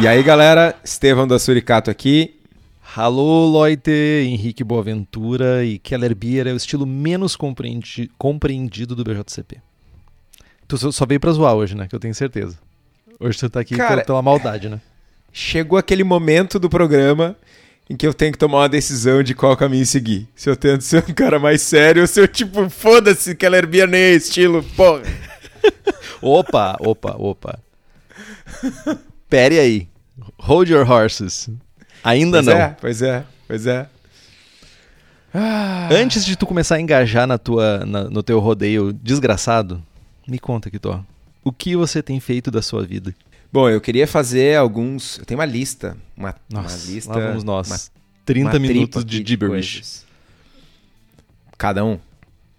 E aí, galera, Estevão da Suricato aqui. Alô, Leute, Henrique Boaventura e Keller Beer é o estilo menos compreendi compreendido do BJCP. Tu só- só veio pra zoar hoje, né? Que eu tenho certeza. Hoje tu tá aqui Cara, pela, pela maldade, né? Chegou aquele momento do programa em que eu tenho que tomar uma decisão de qual caminho seguir. Se eu tento ser um cara mais sério ou se eu, tipo, foda-se, Keller Beer nem é estilo, porra. Opa, opa, opa. Pere aí. Hold your horses. Ainda Pois não. é, pois é, pois é. Antes de tu começar a engajar na tua, na- no teu rodeio desgraçado, me conta, Kitó. O que você tem feito da sua vida? Bom, eu queria fazer alguns. Eu tenho uma lista. Uma, Nossa, uma lista. lá vamos nós. uma 30 uma minutos de gibberish. coisas. Cada um.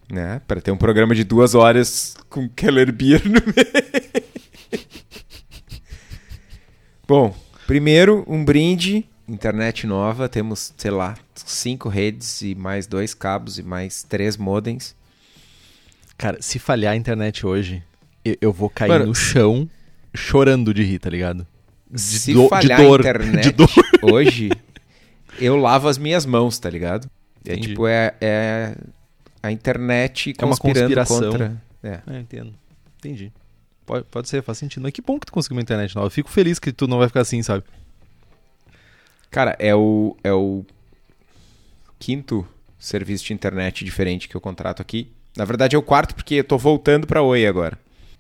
Né? Pra ter um programa de duas horas com Keller Beer no meio. Bom, primeiro, um brinde. Internet nova. Temos, sei lá, cinco redes e mais dois cabos e mais três modems. Cara, se falhar a internet hoje, eu, eu vou cair Mano, no chão chorando de rir, tá ligado? De Se do- de falhar dor, a internet de dor. hoje, eu lavo as minhas mãos, tá ligado? É Entendi. tipo, é, é a internet É uma conspirando conspiração. contra... É. É, entendo. Entendi. Pode, pode ser, faz sentido. Mas que bom que tu conseguiu uma internet nova. Eu fico feliz que tu não vai ficar assim, sabe? Cara, é o, é o quinto serviço de internet diferente que eu contrato aqui. Na verdade é o quarto porque eu tô voltando pra Oi agora.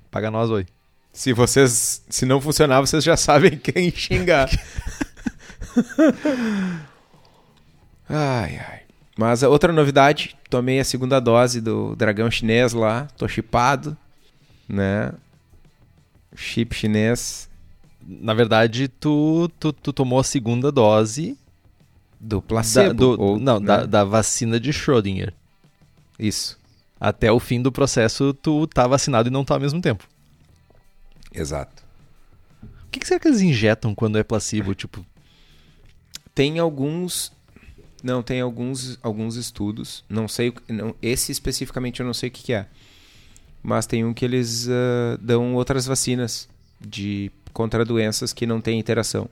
Paga nós, oi. Se vocês, se não funcionar, vocês já sabem quem xingar. ai, ai. Mas a outra novidade, tomei a segunda dose do dragão chinês lá, tô chipado, né? Chip chinês Na verdade, tu, tu, tu tomou a segunda dose do da, placebo. do- ou, não, né? da, da vacina de Schrödinger. Isso, Até o fim do processo, tu tá vacinado e não tá ao mesmo tempo. exato. O que, que será que eles injetam quando é placebo? Tipo, Tem alguns. Não, tem alguns, alguns estudos. Não sei. Não, esse especificamente eu não sei o que, que é. Mas tem um que eles ah, dão outras vacinas de contra doenças que não têm interação.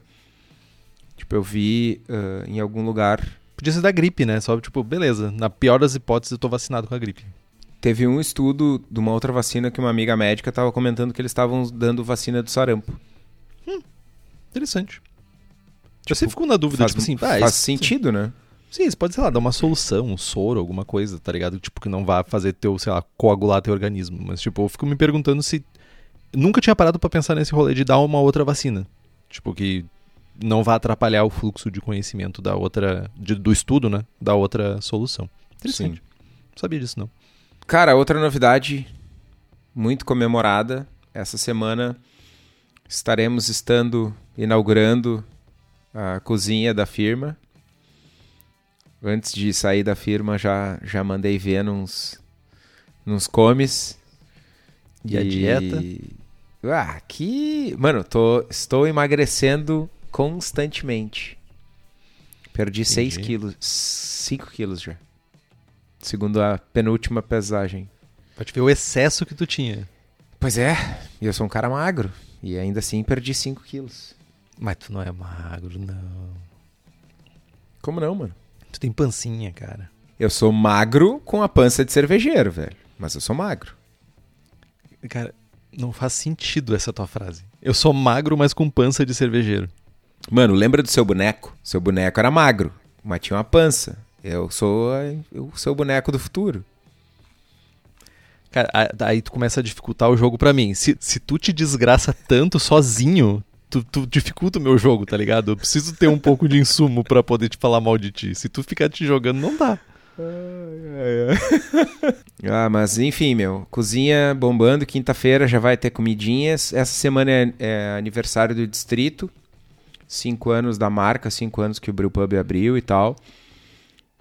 Tipo, eu vi ah, em algum lugar. podia ser da gripe, né? Só, tipo, beleza. Na pior das hipóteses, eu tô vacinado com a gripe. Teve um estudo de uma outra vacina que uma amiga médica estava comentando que eles estavam dando vacina do sarampo. Interessante. Eu sempre fico na dúvida, Faz, tipo assim, ah, faz isso- sentido, né? Sim, isso pode, sei lá, dar uma solução, um soro, alguma coisa, tá ligado? Tipo, que não vá fazer teu, sei lá, coagular teu organismo. Mas, tipo, eu fico me perguntando se. Nunca tinha parado pra pensar nesse rolê de dar uma outra vacina. Tipo, que não vá atrapalhar o fluxo de conhecimento da outra. de- do estudo, né? Da outra solução. Interessante. Não sabia disso, não. Cara, outra novidade muito comemorada. Essa semana estaremos estando inaugurando a cozinha da firma. Antes de sair da firma, já, já mandei ver nos, nos comes. E a dieta? Ah, aqui. Mano, tô, estou emagrecendo constantemente. Perdi 6 Entendi. quilos. 5 quilos já. Segundo a penúltima pesagem. Te ver o excesso que tu tinha. Pois é, e eu sou um cara magro. E ainda assim perdi 5 quilos. Mas tu não é magro, não. Como não, mano? Tu tem pancinha, cara. Eu sou magro com a pança de cervejeiro, velho. Mas eu sou magro. Cara, não faz sentido essa tua frase. Eu sou magro, mas com pança de cervejeiro. Mano, lembra do seu boneco? Seu boneco era magro, mas tinha uma pança. Eu sou a- o seu boneco do futuro. Cara, aí tu começa a dificultar o jogo pra mim. Se, se tu te desgraça tanto sozinho, tu, tu dificulta o meu jogo, tá ligado? Eu preciso ter um pouco de insumo pra poder te falar mal de ti. Se tu ficar te jogando, não dá. Ah, mas enfim, meu. Cozinha bombando. Quinta-feira já vai ter comidinhas. Essa semana é, é aniversário do distrito. Cinco anos da marca, cinco anos que o Brewpub abriu e tal.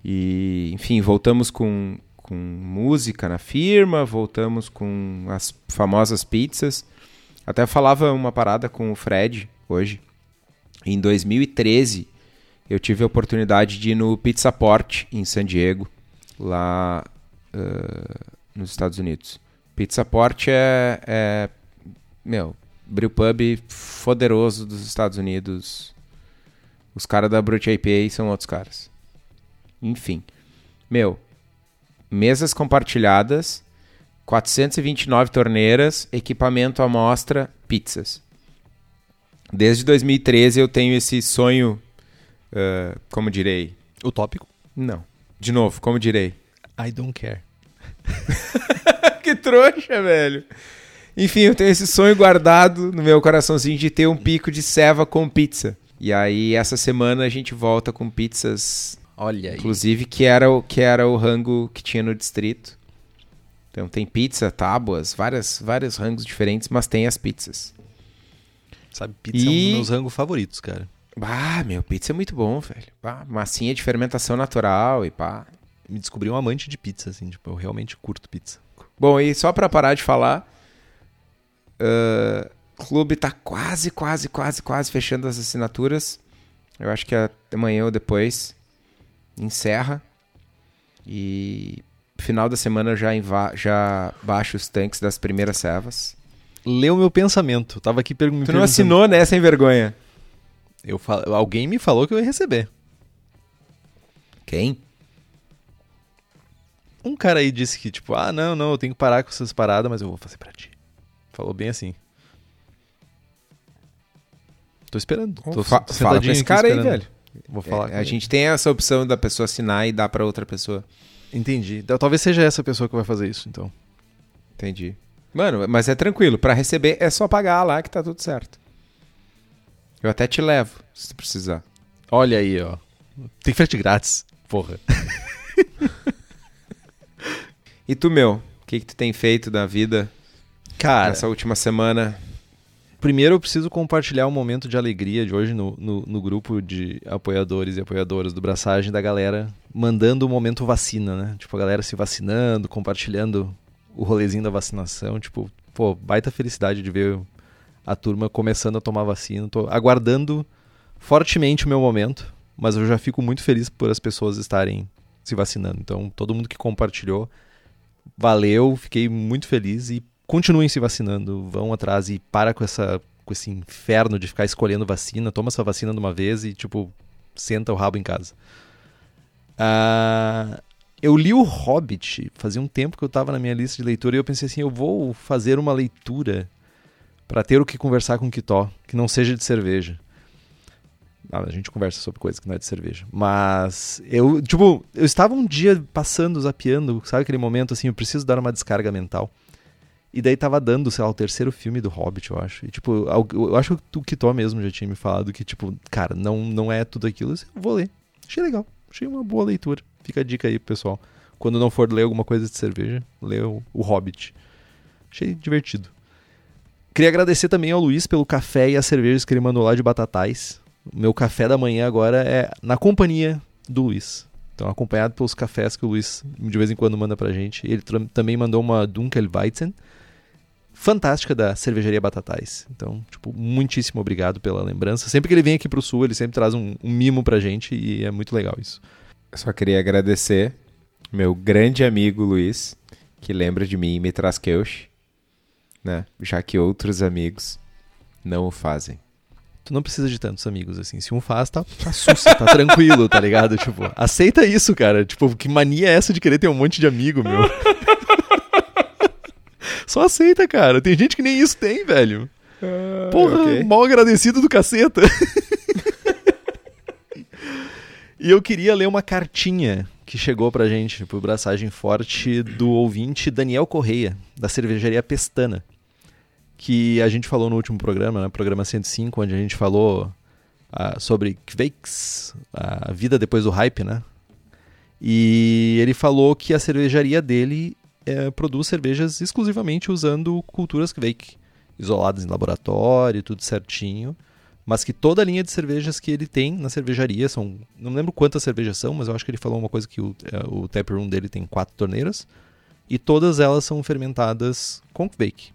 E, enfim, voltamos com, com música na firma, voltamos com as famosas pizzas. Até falava uma parada com o Fred hoje. Em 2013, eu tive a oportunidade de ir no Pizza Port em San Diego, lá eh, nos Estados Unidos. Pizza Port é, é meu, brewpub poderoso dos Estados Unidos. Os caras da Brut IPA são outros caras. Enfim, meu, mesas compartilhadas, 429 torneiras, equipamento à mostra, pizzas. Desde 2013 eu tenho esse sonho, eh, como direi? Utópico? Não. De novo, como direi? I don't care. que trouxa, velho. Enfim, eu tenho esse sonho guardado no meu coraçãozinho de ter um pico de ceva com pizza. E aí, essa semana a gente volta com pizzas, Olha aí. inclusive, que era o, que era o rango que tinha no distrito. Então tem pizza, tábuas, várias, vários rangos diferentes, mas tem as pizzas. Sabe, pizza é um E- dos meus rangos favoritos, cara. Ah, meu, pizza é muito bom, velho. Ah, massinha de fermentação natural e pá. Me descobri um amante de pizza, assim, tipo, eu realmente curto pizza. Bom, e só pra parar de falar, o clube tá quase, quase, quase, quase fechando as assinaturas. Eu acho que amanhã ou depois encerra. E final da semana eu já, já baixo os tanques das primeiras servas. Leu meu pensamento. Tava aqui perguntando. Tu não assinou, né, sem vergonha? Eu fal... Alguém me falou que eu ia receber. Quem? Um cara aí disse que, tipo, ah, não, não, eu tenho que parar com essas paradas, mas eu vou fazer pra ti. Falou bem assim. Tô esperando. Tô Fa- tô fala com esse cara aí, velho. Vou falar É, a gente tem essa opção da pessoa assinar e dar pra outra pessoa. Entendi. Então, Talvez seja essa pessoa que vai fazer isso, então. Entendi. Mano, mas é tranquilo. Pra receber é só pagar lá que tá tudo certo. Eu até te levo, se tu precisar. Olha aí, ó. Tem frete grátis. Porra. E tu, meu? O que, que tu tem feito da vida Cara, nessa última semana? Primeiro eu preciso compartilhar um momento de alegria de hoje no, no, no grupo de apoiadores e apoiadoras do Braçagem da galera mandando o momento vacina, né? Tipo, a galera se vacinando, compartilhando o rolezinho da vacinação. Tipo, pô, baita felicidade de ver a turma começando a tomar vacina. Tô aguardando fortemente o meu momento, mas eu já fico muito feliz por as pessoas estarem se vacinando. Então, todo mundo que compartilhou, valeu, fiquei muito feliz e continuem se vacinando, vão atrás e para com essa com esse inferno de ficar escolhendo vacina, toma essa vacina de uma vez e tipo senta o rabo em casa. Ah, eu li o Hobbit, fazia um tempo que eu estava na minha lista de leitura e eu pensei assim, eu vou fazer uma leitura para ter o que conversar com o Kitó, que não seja de cerveja. Ah, a gente conversa sobre coisa que não é de cerveja. Mas eu, tipo, eu estava um dia passando, zapeando, sabe aquele momento assim, eu preciso dar uma descarga mental. E daí tava dando, sei lá, o terceiro filme do Hobbit, eu acho. E, tipo, eu acho que o Kitó mesmo já tinha me falado que, tipo, cara, não, não é tudo aquilo. Eu vou ler. Achei legal. Achei uma boa leitura. Fica a dica aí, pessoal. Quando não for ler alguma coisa de cerveja, lê o, o Hobbit. Achei divertido. Queria agradecer também ao Luiz pelo café e as cervejas que ele mandou lá de Batatais. O meu café da manhã agora é na companhia do Luiz. Então, acompanhado pelos cafés que o Luiz de vez em quando manda pra gente. Ele também mandou uma Dunkelweizen fantástica da cervejaria Batatais. Então, tipo, muitíssimo obrigado pela lembrança. Sempre que ele vem aqui pro sul, ele sempre traz um, um mimo pra gente e é muito legal isso. Eu só queria agradecer meu grande amigo Luiz, que lembra de mim e me traz queush, né? Já que outros amigos não o fazem. Tu não precisa de tantos amigos assim. Se um faz, tá, tá sussa, tá tranquilo, tá ligado? Tipo, aceita isso, cara. Tipo, que mania é essa de querer ter um monte de amigo, meu? Só aceita, cara. Tem gente que nem isso tem, velho. Porra, ok. mal agradecido do caceta. e eu queria ler uma cartinha que chegou pra gente, por braçagem forte, do ouvinte Daniel Correia, da cervejaria Pestana. Que a gente falou no último programa, né? programa 105, onde a gente falou uh, sobre Kveiks, a vida depois do hype, né? E ele falou que a cervejaria dele é, produz cervejas exclusivamente usando culturas Kveik, isoladas em laboratório, tudo certinho mas que toda a linha de cervejas que ele tem na cervejaria são. Não lembro quantas cervejas são, mas eu acho que ele falou uma coisa que o, é, o tap room dele tem quatro torneiras. E todas elas são fermentadas com bake.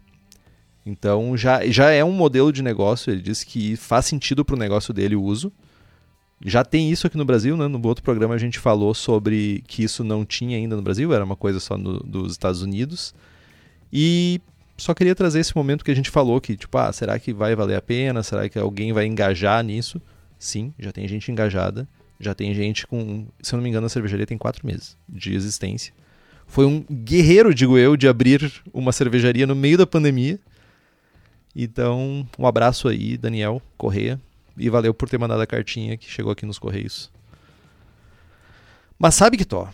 Então já, já é um modelo de negócio. Ele disse que faz sentido para o negócio dele o uso. Já tem isso aqui no Brasil, né? No outro programa a gente falou sobre que isso não tinha ainda no Brasil, era uma coisa só no, dos Estados Unidos. E só queria trazer esse momento que a gente falou que, tipo, ah, será que vai valer a pena? Será que alguém vai engajar nisso? Sim, já tem gente engajada. Já tem gente com, se eu não me engano, a cervejaria tem quatro meses de existência. Foi um guerreiro, digo eu, de abrir uma cervejaria no meio da pandemia. Então, um abraço aí, Daniel Correia. E valeu por ter mandado a cartinha que chegou aqui nos Correios. Mas sabe que tó?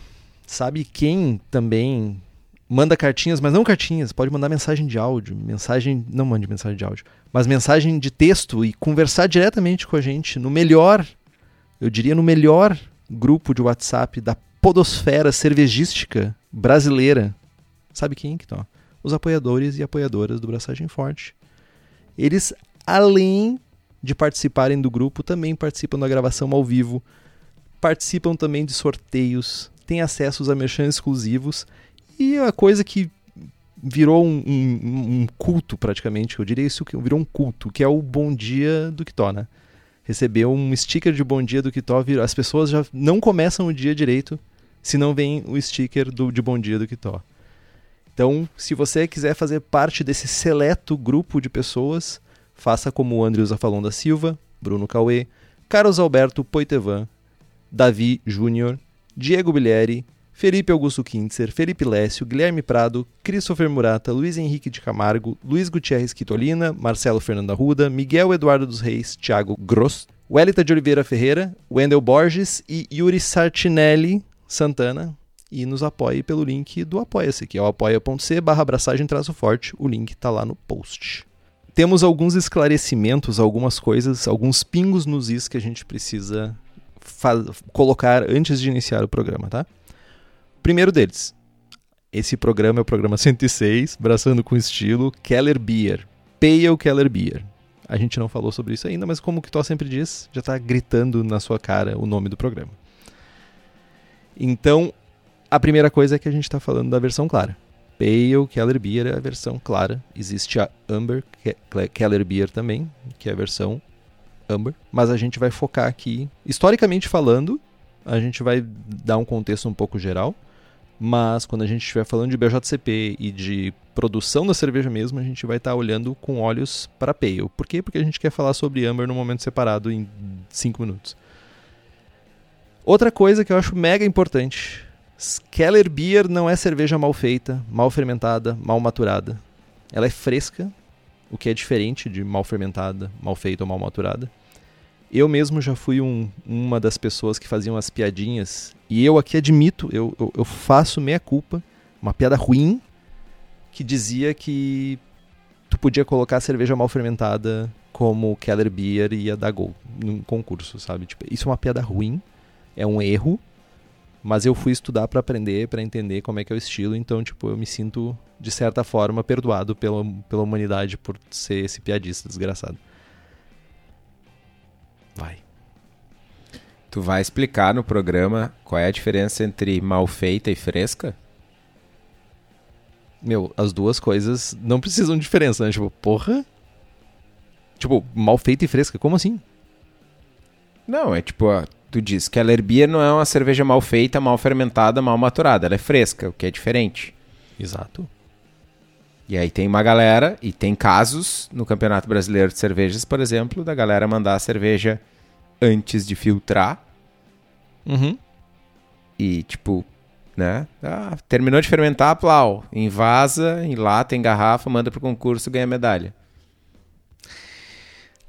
Sabe quem também manda cartinhas, mas não cartinhas, pode mandar mensagem de áudio, mensagem, não mande mensagem de áudio, mas mensagem de texto e conversar diretamente com a gente no melhor, eu diria no melhor grupo de WhatsApp da podosfera cervejística brasileira. Sabe quem que tá? Os apoiadores e apoiadoras do Braçagem Forte. Eles, além de participarem do grupo, também participam da gravação ao vivo, participam também de sorteios, têm acessos a merchan exclusivos e a coisa que virou um, um, um, culto praticamente, eu diria isso que virou um culto, que é o Bom Dia do Kitó, né? Recebeu um sticker de Bom Dia do Kitó, as pessoas já não começam o dia direito se não vem o sticker do, de Bom Dia do Kitó. Então, se você quiser fazer parte desse seleto grupo de pessoas, faça como o Andrews Afalon da Silva, Bruno Cauê, Carlos Alberto Poitevan, Davi Júnior, Diego Bilieri, Felipe Augusto Kintzer, Felipe Lécio, Guilherme Prado, Christopher Murata, Luiz Henrique de Camargo, Luiz Gutierrez Quitolina, Marcelo Fernando Arruda, Miguel Eduardo dos Reis, Thiago Gross, Welita de Oliveira Ferreira, Wendel Borges e Yuri Sartinelli Santana. E nos apoie pelo link do Apoia-se, que é o apoia.c barra abraçagem traço forte. O link está lá no post. Temos alguns esclarecimentos, algumas coisas, alguns pingos nos is que a gente precisa colocar antes de iniciar o programa, tá? Primeiro deles, esse programa é o programa 106, Braçando com Estilo, Keller Beer. Pale Keller Beer. A gente não falou sobre isso ainda, mas como o Kitó sempre diz, já está gritando na sua cara o nome do programa. Então, a primeira coisa é que a gente está falando da versão clara. Pale Keller Beer é a versão clara. Existe a Amber Keller Beer também, que é a versão Amber. Mas a gente vai focar aqui, historicamente falando, a gente vai dar um contexto um pouco geral. Mas quando a gente estiver falando de BJCP e de produção da cerveja mesmo, a gente vai estar tá olhando com olhos para Pale. Por quê? Porque a gente quer falar sobre Amber num momento separado em 5 minutos. Outra coisa que eu acho mega importante: Keller Beer não é cerveja mal feita, mal fermentada, mal maturada. Ela é fresca, o que é diferente de mal fermentada, mal feita ou mal maturada. Eu mesmo já fui um, uma das pessoas que faziam as piadinhas, e eu aqui admito, eu, eu, eu faço meia culpa, uma piada ruim, que dizia que tu podia colocar cerveja mal fermentada como Keller Beer ia dar gol num concurso, sabe? Tipo, isso é uma piada ruim, é um erro, mas eu fui estudar para aprender, para entender como é que é o estilo, então, tipo, eu me sinto, de certa forma, perdoado pela, pela humanidade por ser esse piadista desgraçado. Vai. Tu vai explicar no programa qual é a diferença entre mal feita e fresca? Meu, as duas coisas não precisam de diferença, né? Tipo, porra. Tipo, mal feita e fresca, como assim? Não, é tipo, ó, tu diz que a Beer não é uma cerveja mal feita, mal fermentada, mal maturada. Ela é fresca, o que é diferente. Exato. E aí tem uma galera, e tem casos no Campeonato Brasileiro de Cervejas, por exemplo, da galera mandar a cerveja antes de filtrar. Uhum. E, tipo, né? Ah, terminou de fermentar, plau. Invasa, enlata, em garrafa, manda pro concurso, ganha medalha.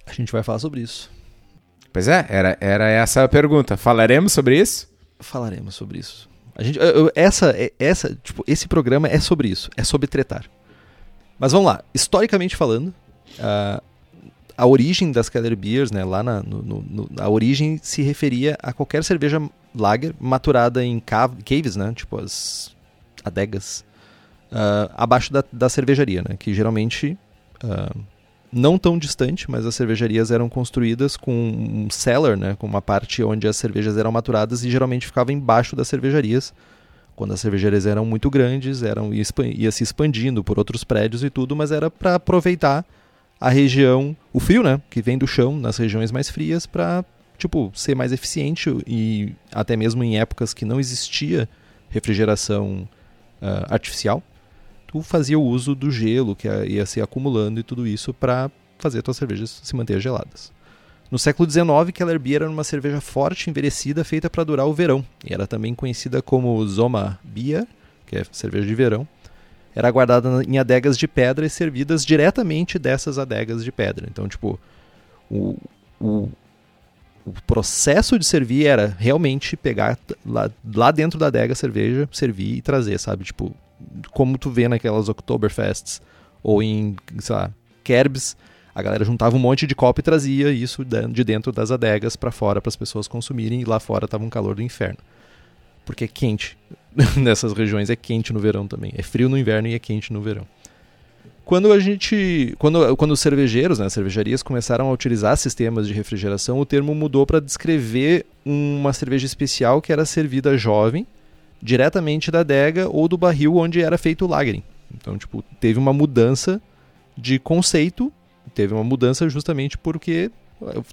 A gente vai falar sobre isso. Pois é, era, era essa a pergunta. Falaremos sobre isso? Falaremos sobre isso. A gente, eu- eu- essa, é- essa, tipo, esse programa é sobre isso, é sobre tretar. Mas vamos lá, historicamente falando, a, a origem das Keller Beers, né, lá na, no, no- a origem se referia a qualquer cerveja lager maturada em cav- caves, né, tipo as adegas, ah, abaixo da, da cervejaria, né, que geralmente ah, não tão distante, mas as cervejarias eram construídas com um cellar, né, com uma parte onde as cervejas eram maturadas e geralmente ficava embaixo das cervejarias. Quando as cervejarias eram muito grandes, eram ia, ia se expandindo por outros prédios e tudo, mas era para aproveitar a região, o frio, né, que vem do chão nas regiões mais frias para tipo ser mais eficiente e até mesmo em épocas que não existia refrigeração ah, artificial, tu fazia o uso do gelo que ia- se acumulando e tudo isso para fazer tuas cervejas se manter geladas. No século XIX, Keller Beer era uma cerveja forte, envelhecida, feita para durar o verão. E era também conhecida como Zoma Beer, que é cerveja de verão. Era guardada em adegas de pedra e servidas diretamente dessas adegas de pedra. Então, tipo, o, o, o processo de servir era realmente pegar lá, lá dentro da adega a cerveja, servir e trazer, sabe? Tipo, como tu vê naquelas Oktoberfests ou em, sei lá, Kerbs, a galera juntava um monte de copo e trazia isso de dentro das adegas para fora para as pessoas consumirem e lá fora tava um calor do inferno. Porque é quente. Nessas regiões é quente no verão também. É frio no inverno e é quente no verão. Quando a gente, quando, quando os cervejeiros, né, as cervejarias começaram a utilizar sistemas de refrigeração, o termo mudou para descrever uma cerveja especial que era servida jovem, diretamente da adega ou do barril onde era feito o lagering. Então, tipo, teve uma mudança de conceito, teve uma mudança justamente porque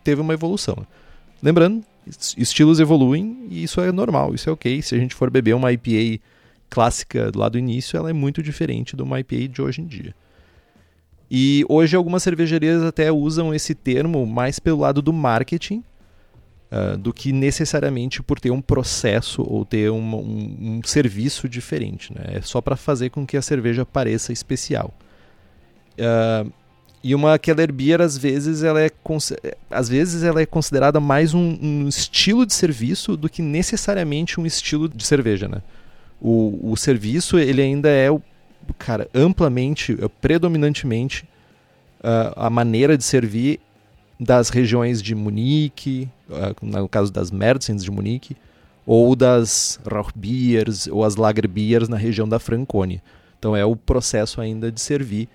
teve uma evolução. Lembrando, es- estilos evoluem e isso é normal, isso é ok. Se a gente for beber uma IPA clássica lá do início, ela é muito diferente de uma IPA de hoje em dia. E hoje algumas cervejarias até usam esse termo mais pelo lado do marketing ah, do que necessariamente por ter um processo ou ter uma- um, um serviço diferente. Né? É só para fazer com que a cerveja pareça especial. Ah, e uma Keller Beer, às vezes, ela é, cons- às vezes, ela é considerada mais um, um estilo de serviço do que necessariamente um estilo de cerveja. Né? O, o serviço ele ainda é cara, amplamente, eh, predominantemente, ah, a maneira de servir das regiões de Munique, ah, no caso das Merzens de Munique, ou das Rauchbiers ou as Lagerbiers na região da Franconia. Então é o processo ainda de servir.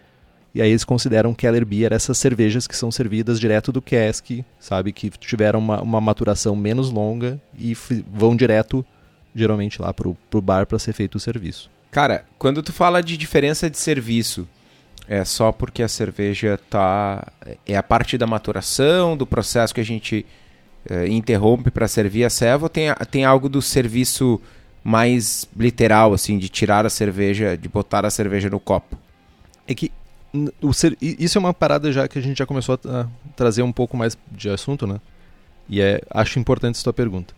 E aí eles consideram Keller Beer essas cervejas que são servidas direto do cask, sabe? Que tiveram uma, uma maturação menos longa e vão direto, geralmente, lá pro, pro bar para ser feito o serviço. Cara, quando tu fala de diferença de serviço, é só porque a cerveja tá é a parte da maturação, do processo que a gente é, interrompe para servir a serva, ou tem, tem algo do serviço mais literal assim, de tirar a cerveja, de botar a cerveja no copo? É que ser- isso é uma parada já que a gente já começou a tra- trazer um pouco mais de assunto, né? E é, acho importante essa tua pergunta.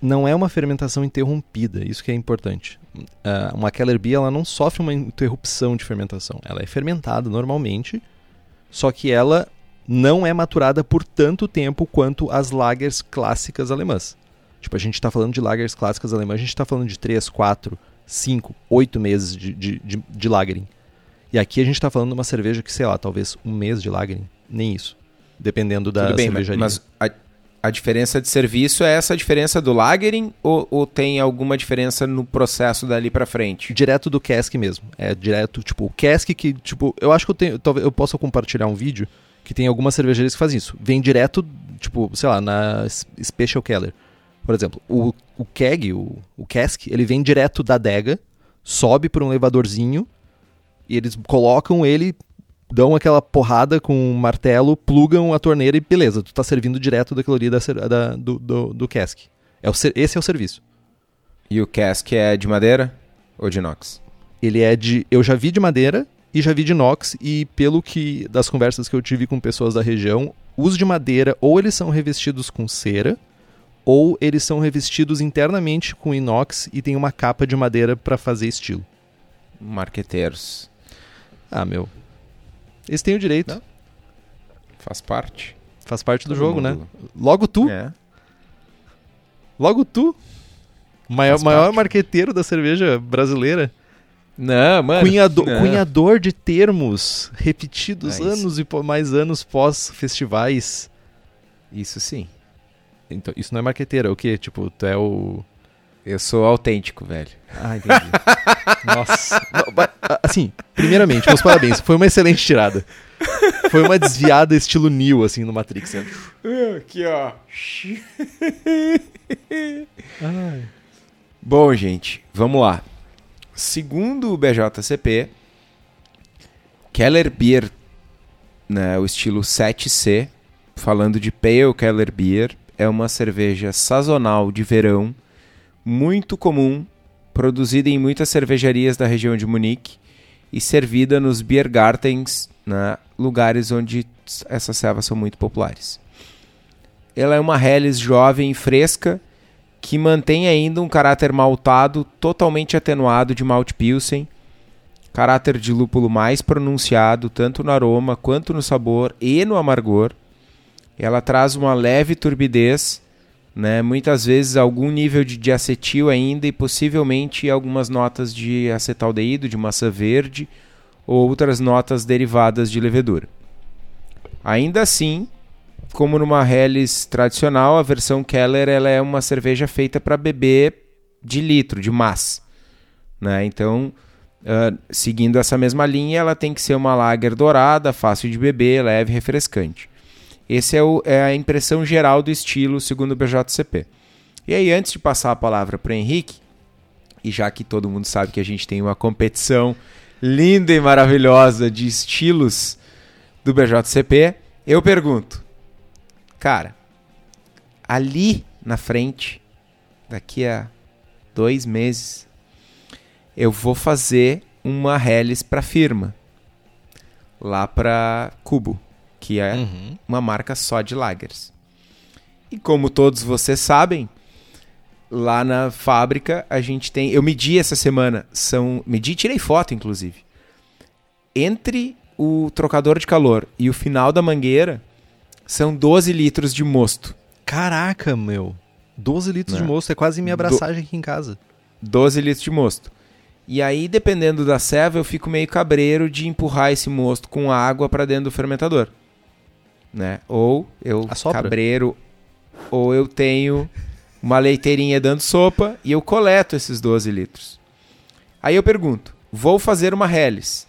Não é uma fermentação interrompida, isso que é importante. Ah, uma Keller Beer ela não sofre uma interrupção de fermentação. Ela é fermentada normalmente, só que ela não é maturada por tanto tempo quanto as lagers clássicas alemãs. Tipo, a gente está falando de lagers clássicas alemãs, a gente está falando de 3, 4, 5, 8 meses de, de, de, de lagering. E aqui a gente tá falando de uma cerveja que, sei lá, talvez um mês de lagering. Nem isso. Dependendo da Tudo bem, mas, cervejaria. mas a, a diferença de serviço é essa diferença do lagering ou, ou tem alguma diferença no processo dali para frente? Direto do cask mesmo. É direto, tipo, o cask que, tipo, eu acho que eu tenho. Talvez eu possa compartilhar um vídeo que tem algumas cervejarias que fazem isso. Vem direto, tipo, sei lá, na Special Keller. Por exemplo, o, o keg, o, o cask, ele vem direto da adega, sobe por um elevadorzinho e eles colocam ele, dão aquela porrada com um martelo, plugam a torneira e beleza, tu tá servindo direto daquilo ali da, da- do, do, do cask. É o, ser- esse é o serviço. E o cask é de madeira ou de inox? Ele é de. Eu já vi de madeira e já vi de inox, e pelo que. das conversas que eu tive com pessoas da região, os de madeira ou eles são revestidos com cera, ou eles são revestidos internamente com inox e tem uma capa de madeira para fazer estilo. Marqueteiros. Ah, meu. Eles têm o direito. Não. Faz parte. Faz parte do Todo jogo, né? mundo- Logo tu. É. Logo tu. Maior, Faz maior parte. marqueteiro da cerveja brasileira. Não, mano. Cunhado- não. Cunhador de termos repetidos isso. anos e mais anos pós festivais. Isso sim. Então, isso não é marqueteiro, é o quê? Tipo, tu é o. Eu sou autêntico, velho. Ah, entendi. Nossa. Assim, primeiramente, meus parabéns. Foi uma excelente tirada. Foi uma desviada estilo Neo, assim, no Matrix. né? Aqui, ó. Bom, gente, vamos lá. Segundo o BJCP, Keller Beer, né, o estilo 7C, falando de Pale Keller Beer, é uma cerveja sazonal de verão, muito comum, produzida em muitas cervejarias da região de Munique e servida nos Biergartens, né, lugares onde essas servas são muito populares. Ela é uma Helles jovem e fresca que mantém ainda um caráter maltado totalmente atenuado de malte pilsen, caráter de lúpulo mais pronunciado tanto no aroma quanto no sabor e no amargor. Ela traz uma leve turbidez, né, muitas vezes algum nível de diacetil ainda e possivelmente algumas notas de acetaldeído, de maçã verde ou outras notas derivadas de levedura. Ainda assim, como numa Helles tradicional, a versão Keller ela é uma cerveja feita para beber de litro, de massa. Né? Então, ah, seguindo essa mesma linha, ela tem que ser uma lager dourada, fácil de beber, leve e refrescante. Essa é, é a impressão geral do estilo, segundo o BJCP. E aí, antes de passar a palavra para o Henrique, e já que todo mundo sabe que a gente tem uma competição linda e maravilhosa de estilos do BJCP, eu pergunto, cara, ali na frente, daqui a dois meses, eu vou fazer uma Helles para firma, lá para Cubo, que é Uhum. uma marca só de lagers. E como todos vocês sabem, lá na fábrica a gente tem. Eu medi essa semana, são. Medi e tirei foto, inclusive. Entre o trocador de calor e o final da mangueira, são 12 litros de mosto. Caraca, meu. 12 litros Né? de moço, é quase minha Do- abraçagem aqui em casa. 12 litros de mosto. E aí, dependendo da serva, eu fico meio cabreiro de empurrar esse mosto com água para dentro do fermentador. Né? Ou eu Assopra. cabreiro, ou eu tenho uma leiteirinha dando sopa e eu coleto esses 12 litros. Aí eu pergunto: vou fazer uma Helles.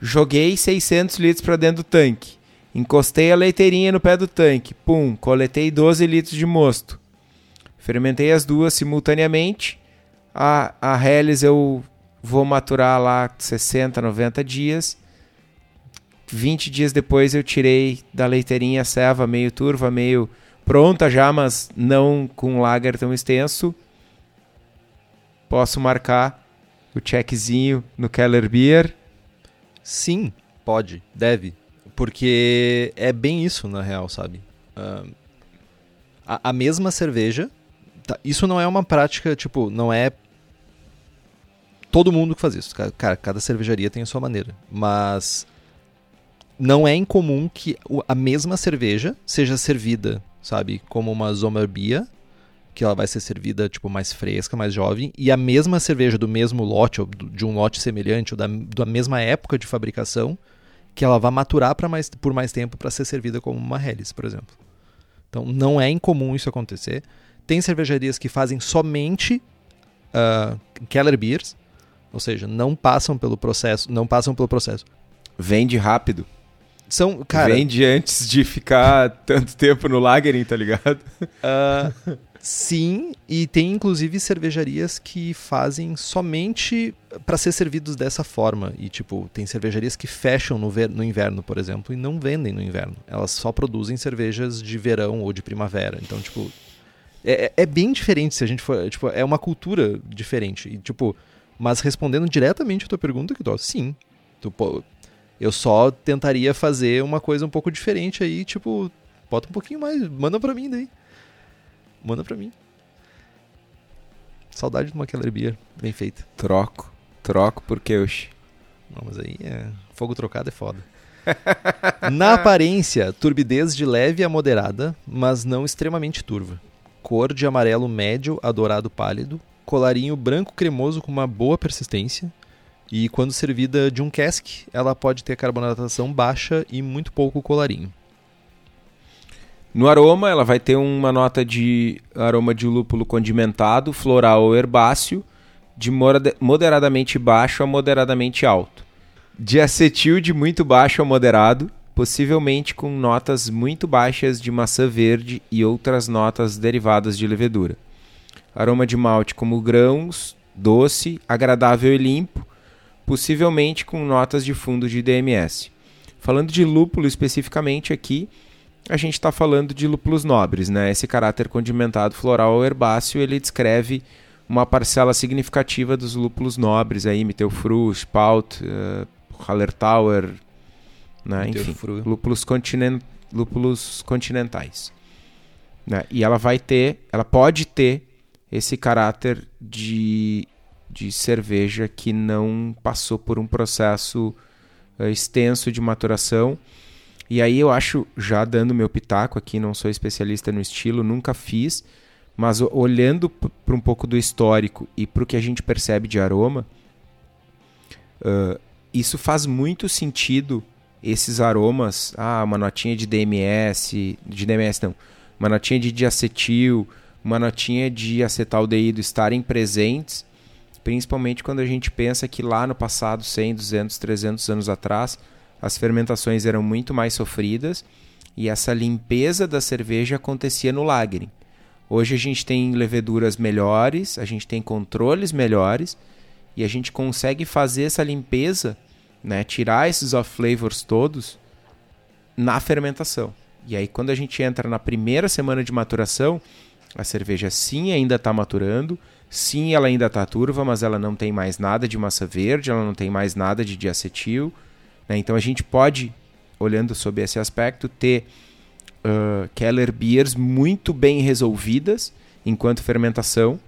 Joguei 600 litros para dentro do tanque. Encostei a leiteirinha no pé do tanque. Pum, coletei 12 litros de mosto. Fermentei as duas simultaneamente. A, a Helles eu vou maturar lá 60, 90 dias. 20 dias depois eu tirei da leiteirinha a serva meio turva, meio pronta já, mas não com um lager tão extenso. Posso marcar o checkzinho no Keller Beer. Sim, pode, deve. Porque é bem isso, na real, sabe? Ah, a, a mesma cerveja. tá, isso não é uma prática, tipo, não é. Todo mundo que faz isso. Ca- Cara, cada cervejaria tem a sua maneira. Mas. Não é incomum que a mesma cerveja seja servida, sabe? Como uma Zomerbia, que ela vai ser servida, tipo, mais fresca, mais jovem. E a mesma cerveja do mesmo lote, ou de um lote semelhante, ou da, da mesma época de fabricação, que ela vai maturar pra mais, por mais tempo para ser servida como uma Helles, por exemplo. Então não é incomum isso acontecer. Tem cervejarias que fazem somente ah, Keller Beers, ou seja, não passam pelo processo, não passam pelo processo. Vende rápido. São, cara, Vende antes de ficar tanto tempo no lagering, tá ligado? ah, sim, e tem inclusive cervejarias que fazem somente para ser servidos dessa forma. E tipo, tem cervejarias que fecham no, ver- no inverno, por exemplo, e não vendem no inverno. Elas só produzem cervejas de verão ou de primavera. Então, tipo, é, é- é bem diferente se a gente for. Tipo, é uma cultura diferente. E, tipo, mas respondendo diretamente a tua pergunta, que sim. Tu, eu só tentaria fazer uma coisa um pouco diferente aí, tipo, bota um pouquinho mais, manda pra mim daí. Manda pra mim. Saudade de uma Keller Beer, bem feita. Troco. Troco por Keush. Não, mas aí é. Fogo trocado é foda. Na aparência, turbidez de leve a moderada, mas não extremamente turva. Cor de amarelo médio a dourado pálido, colarinho branco cremoso com uma boa persistência. E quando servida de um cask, ela pode ter carbonatação baixa e muito pouco colarinho. No aroma, ela vai ter uma nota de aroma de lúpulo condimentado, floral ou herbáceo, de moderadamente baixo a moderadamente alto. De acetil de muito baixo a moderado, possivelmente com notas muito baixas de maçã verde e outras notas derivadas de levedura. Aroma de malte como grãos, doce, agradável e limpo, possivelmente com notas de fundo de DMS. Falando de lúpulo especificamente aqui, a gente está falando de lúpulos nobres, né? Esse caráter condimentado floral ou herbáceo, ele descreve uma parcela significativa dos lúpulos nobres aí, Mittelfru, Spalt, uh, Hallertauer, né? enfim, lúpulos, continent, lúpulos continentais. Né? E ela vai ter, ela pode ter esse caráter de, de cerveja que não passou por um processo uh, extenso de maturação. E aí eu acho, já dando meu pitaco aqui, não sou especialista no estilo, nunca fiz, mas olhando para um pouco do histórico e para o que a gente percebe de aroma, uh, isso faz muito sentido esses aromas, ah, uma notinha de DMS, de DMS não, uma notinha de diacetil, uma notinha de acetaldeído estarem presentes, principalmente quando a gente pensa que lá no passado, 100, 200, 300 anos atrás, as fermentações eram muito mais sofridas e essa limpeza da cerveja acontecia no lagering. Hoje a gente tem leveduras melhores, a gente tem controles melhores e a gente consegue fazer essa limpeza né, tirar esses off flavors todos na fermentação. E aí quando a gente entra na primeira semana de maturação, a cerveja sim ainda está maturando, sim ela ainda está turva, mas ela não tem mais nada de massa verde, ela não tem mais nada de diacetil. Né? Então a gente pode, olhando sob esse aspecto, ter uh, Keller Beers muito bem resolvidas enquanto fermentação,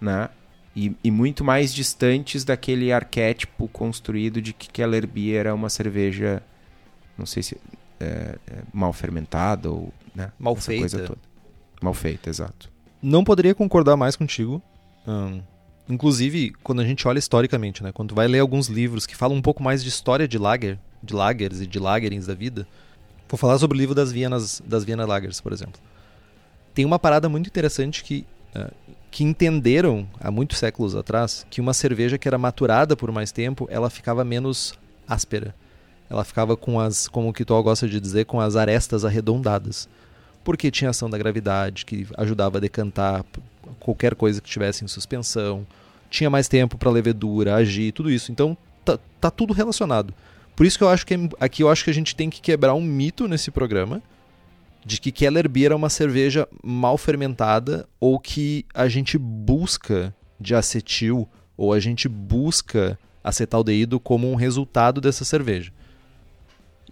né? e, e, muito mais distantes daquele arquétipo construído de que Keller Beer é uma cerveja, não sei se é, é mal fermentada ou né, mal feita. Mal feita, exato. Não poderia concordar mais contigo. Inclusive, quando a gente olha historicamente, né, quando tu vai ler alguns livros que falam um pouco mais de história de lager, de lagers e de lagerings da vida, vou falar sobre o livro das Vienas, das Vienna Lagers, por exemplo. Tem uma parada muito interessante que uh, que entenderam há muitos séculos atrás que uma cerveja que era maturada por mais tempo, ela ficava menos áspera. Ela ficava com as, como o Kitol gosta de dizer, com as arestas arredondadas. Porque tinha ação da gravidade, que ajudava a decantar qualquer coisa que tivesse em suspensão. Tinha mais tempo para levedura, agir, tudo isso. Então, tá, tá tudo relacionado. Por isso que eu acho que aqui eu acho que a gente tem que quebrar um mito nesse programa de que Keller Beer é uma cerveja mal fermentada ou que a gente busca de acetil ou a gente busca acetaldeído como um resultado dessa cerveja.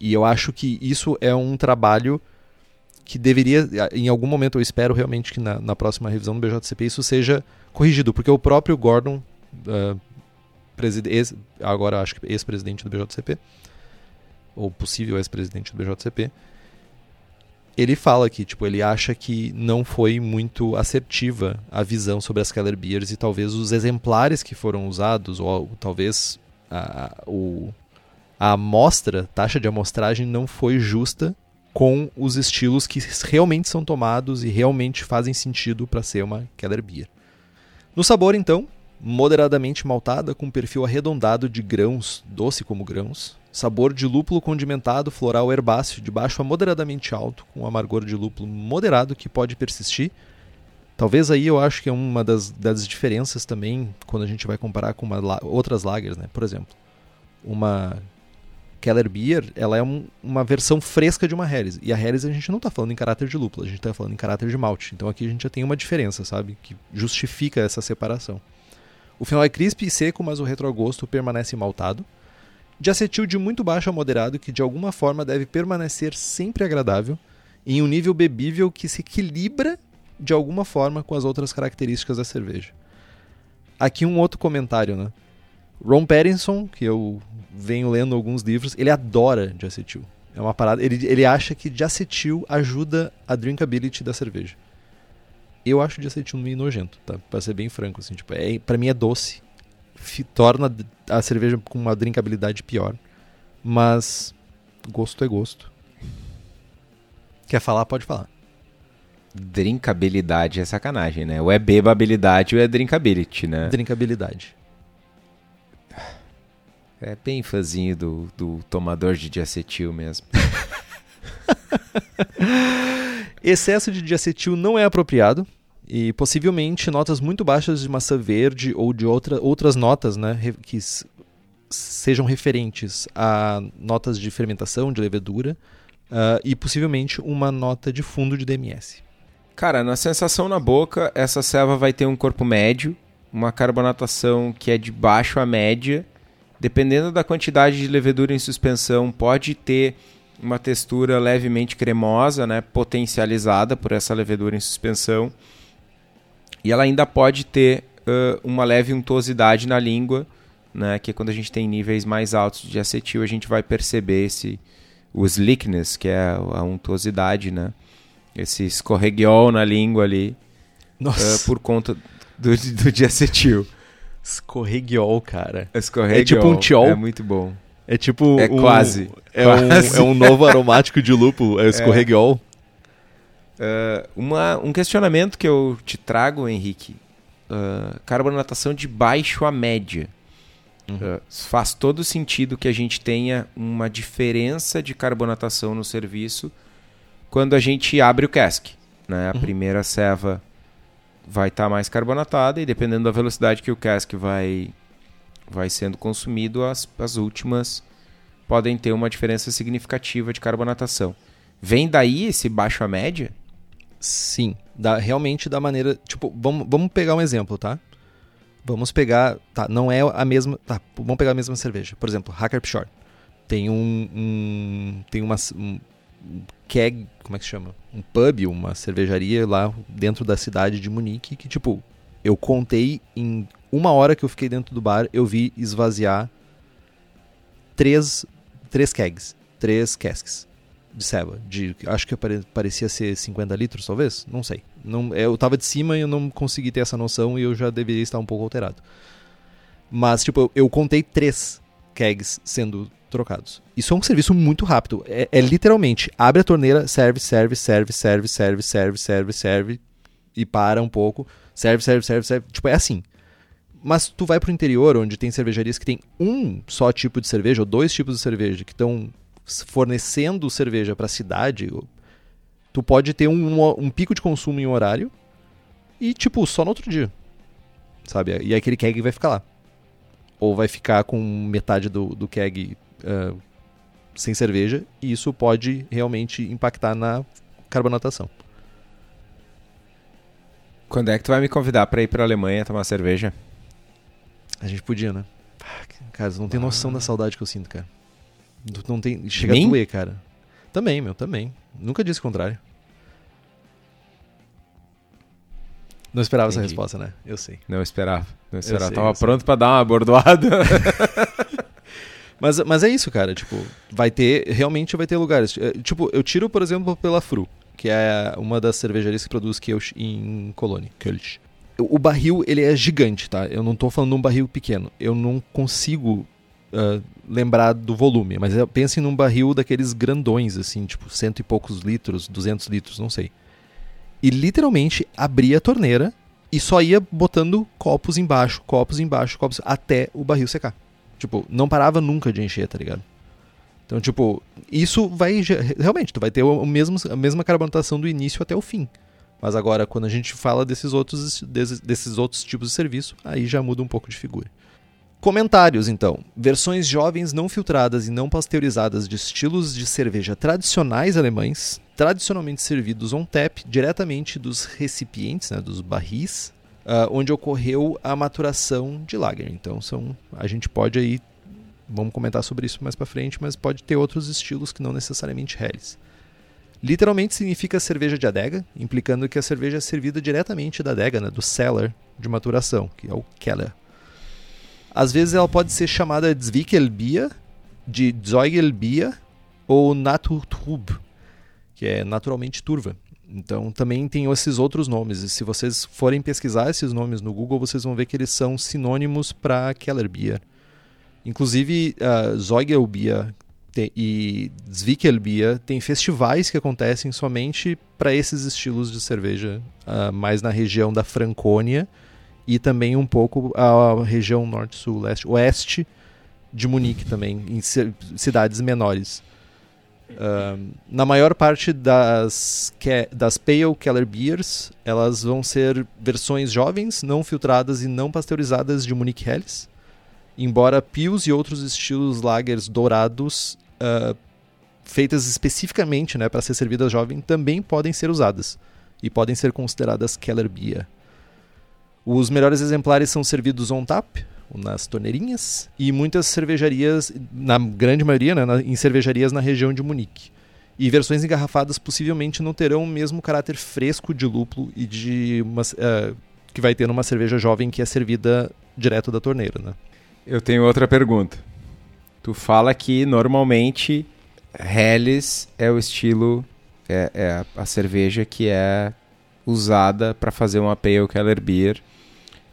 E eu acho que isso é um trabalho que deveria, em algum momento eu espero realmente que na, na próxima revisão do BJCP isso seja corrigido, porque o próprio Gordon, uh, ex, agora acho que ex-presidente do BJCP, ou possível ex-presidente do BJCP, ele fala que tipo ele acha que não foi muito assertiva a visão sobre as Keller Beers e talvez os exemplares que foram usados ou talvez a, o, a amostra, taxa de amostragem não foi justa com os estilos que realmente são tomados e realmente fazem sentido para ser uma Keller Beer. No sabor então, moderadamente maltada com perfil arredondado de grãos, doce como grãos, Sabor de lúpulo condimentado, floral herbáceo, de baixo a moderadamente alto, com amargor de lúpulo moderado que pode persistir. Talvez aí eu acho que é uma das, das diferenças também quando a gente vai comparar com uma, outras lagers, né? Por exemplo, uma Keller Beer, ela é um, uma versão fresca de uma Harris. E a Harris a gente não está falando em caráter de lúpulo, a gente está falando em caráter de malte. Então aqui a gente já tem uma diferença, sabe? Que justifica essa separação. O final é crisp e seco, mas o retrogosto permanece maltado de acetil de muito baixo a moderado que de alguma forma deve permanecer sempre agradável, em um nível bebível que se equilibra de alguma forma com as outras características da cerveja. Aqui um outro comentário, né? Ron Pattinson, que eu venho lendo alguns livros, ele adora de acetil. É uma parada, ele, ele acha que de acetil ajuda a drinkability da cerveja. Eu acho o diacetil meio nojento, tá? Pra ser bem franco, assim, tipo, é, pra mim é doce. Torna a cerveja com uma drinkabilidade pior. Mas gosto é gosto. Quer falar? Pode falar. Drinkabilidade é sacanagem, né? Ou é bebabilidade ou é drinkability, né? Drinkabilidade. É bem fãzinho do, do tomador de diacetil mesmo. Excesso de diacetil não é apropriado e possivelmente notas muito baixas de maçã verde ou de outra, outras notas né, que sejam referentes a notas de fermentação, de levedura ah, e possivelmente uma nota de fundo de DMS. Cara, na sensação na boca, essa selva vai ter um corpo médio, uma carbonatação que é de baixo a média. Dependendo da quantidade de levedura em suspensão, pode ter uma textura levemente cremosa, né, potencializada por essa levedura em suspensão. E ela ainda pode ter ãh, uma leve untuosidade na língua, né, que é quando a gente tem níveis mais altos de acetil, a gente vai perceber esse o slickness, que é a untuosidade, né? Esse escorreguiol na língua ali, ãh, por conta do, do diacetil. Escorreguiol, cara. Escorreguiol. É tipo um tiol? É muito bom. É tipo. É um- quase, É, quase. Um, é um novo aromático de lúpulo, é o escorreguiol. Uh, uma- um questionamento que eu te trago, Henrique. Uh, carbonatação de baixo a média. Uh, faz todo sentido que a gente tenha uma diferença de carbonatação no serviço quando a gente abre o cask. Né? A Uhum. primeira ceva vai estar mais carbonatada e dependendo da velocidade que o cask vai, vai sendo consumido, as, as últimas podem ter uma diferença significativa de carbonatação. Vem daí esse baixo a média? Sim, da, realmente da maneira. Tipo, vamos, vamos pegar um exemplo, tá? Vamos pegar. Tá, não é a mesma. Tá, vamos pegar a mesma cerveja. Por exemplo, Hacker Shore. Tem um. um tem uma. Um, um keg. Como é que se chama? Um pub, uma cervejaria lá dentro da cidade de Munique. Que, tipo, eu contei em uma hora que eu fiquei dentro do bar, eu vi esvaziar três, três kegs. Três casks de ceva. De, acho que pare- parecia ser 50 litros, talvez. Não sei. Não, eu tava de cima e eu não consegui ter essa noção e eu já deveria estar um pouco alterado. Mas, tipo, eu, eu contei três kegs sendo trocados. Isso é um serviço muito rápido. É, é literalmente, abre a torneira, serve, serve, serve, serve, serve, serve, serve, serve, e para um pouco. Serve, serve, serve, serve. Tipo, é assim. Mas tu vai pro interior, onde tem cervejarias que tem um só tipo de cerveja, ou dois tipos de cerveja, que estão fornecendo cerveja para a cidade, tu pode ter um, um pico de consumo em um horário e, tipo, só no outro dia. Sabe? E aquele keg vai ficar lá. Ou vai ficar com metade do, do keg ah, sem cerveja, e isso pode realmente impactar na carbonatação. Quando é que tu vai me convidar pra ir pra Alemanha tomar cerveja? A gente podia, né? Cara, você não tem noção da saudade que eu sinto, cara. Tu Não tem. Chega Nem? a doer, cara. Também, meu, também. Nunca disse o contrário. Não esperava essa Entendi. resposta, né? Eu sei. Não esperava. Não esperava. sei, Tava eu sei. pronto pra dar uma bordoada. Mas, mas é isso, cara. Tipo, vai ter. Realmente vai ter lugares. Eh, Tipo, eu tiro, por exemplo, pela Fru, que é uma das cervejarias que produz Kölsch em Colônia. Kölsch. O barril, ele é gigante, tá? Eu não tô falando de um barril pequeno. Eu não consigo ah, lembrar do volume, mas eu- pense num barril daqueles grandões, assim, tipo, cento e poucos litros, 200 litros, não sei. E literalmente abria a torneira e só ia botando copos embaixo, copos embaixo, copos até o barril secar. Tipo, não parava nunca de encher, tá ligado? Então, tipo, isso vai. Realmente, tu vai ter o mesmo, a mesma carbonatação do início até o fim. Mas agora, quando a gente fala desses outros, desses, desses outros tipos de serviço, aí já muda um pouco de figura. Comentários, então. Versões jovens não filtradas e não pasteurizadas de estilos de cerveja tradicionais alemães, tradicionalmente servidos on tap diretamente dos recipientes, né, dos barris, ah, onde ocorreu a maturação de lager. Então, são, a gente pode aí, vamos comentar sobre isso mais para frente, mas pode ter outros estilos que não necessariamente Helles. Literalmente significa cerveja de adega, implicando que a cerveja é servida diretamente da adega, né, do cellar de maturação, que é o Keller. Às vezes ela pode ser chamada Zwickelbier, de Zeugelbier ou Naturtrub, que é naturalmente turva. Então também tem esses outros nomes. E se vocês forem pesquisar esses nomes no Google, vocês vão ver que eles são sinônimos para Keller Beer. Inclusive, uh, Zeugelbier e Zwickelbier tem festivais que acontecem somente para esses estilos de cerveja, uh, mais na região da Franconia e também um pouco a região norte, sul, leste, oeste de Munique também, em cidades menores. Uh, na maior parte das, das Pale Keller Beers, elas vão ser versões jovens, não filtradas e não pasteurizadas de Munique Helles. Embora Pils e outros estilos lagers dourados, uh, feitas especificamente né, para ser servidas jovem, também podem ser usadas e podem ser consideradas Keller Beer. Os melhores exemplares são servidos on tap, nas torneirinhas, e muitas cervejarias, na grande maioria, né, em cervejarias na região de Munique. E versões engarrafadas possivelmente não terão o mesmo caráter fresco de lúpulo e de uma, uh, que vai ter numa cerveja jovem que é servida direto da torneira. Né? Eu tenho outra pergunta. Tu fala que normalmente Helles é o estilo, é, é a cerveja que é usada para fazer uma Pale Keller Beer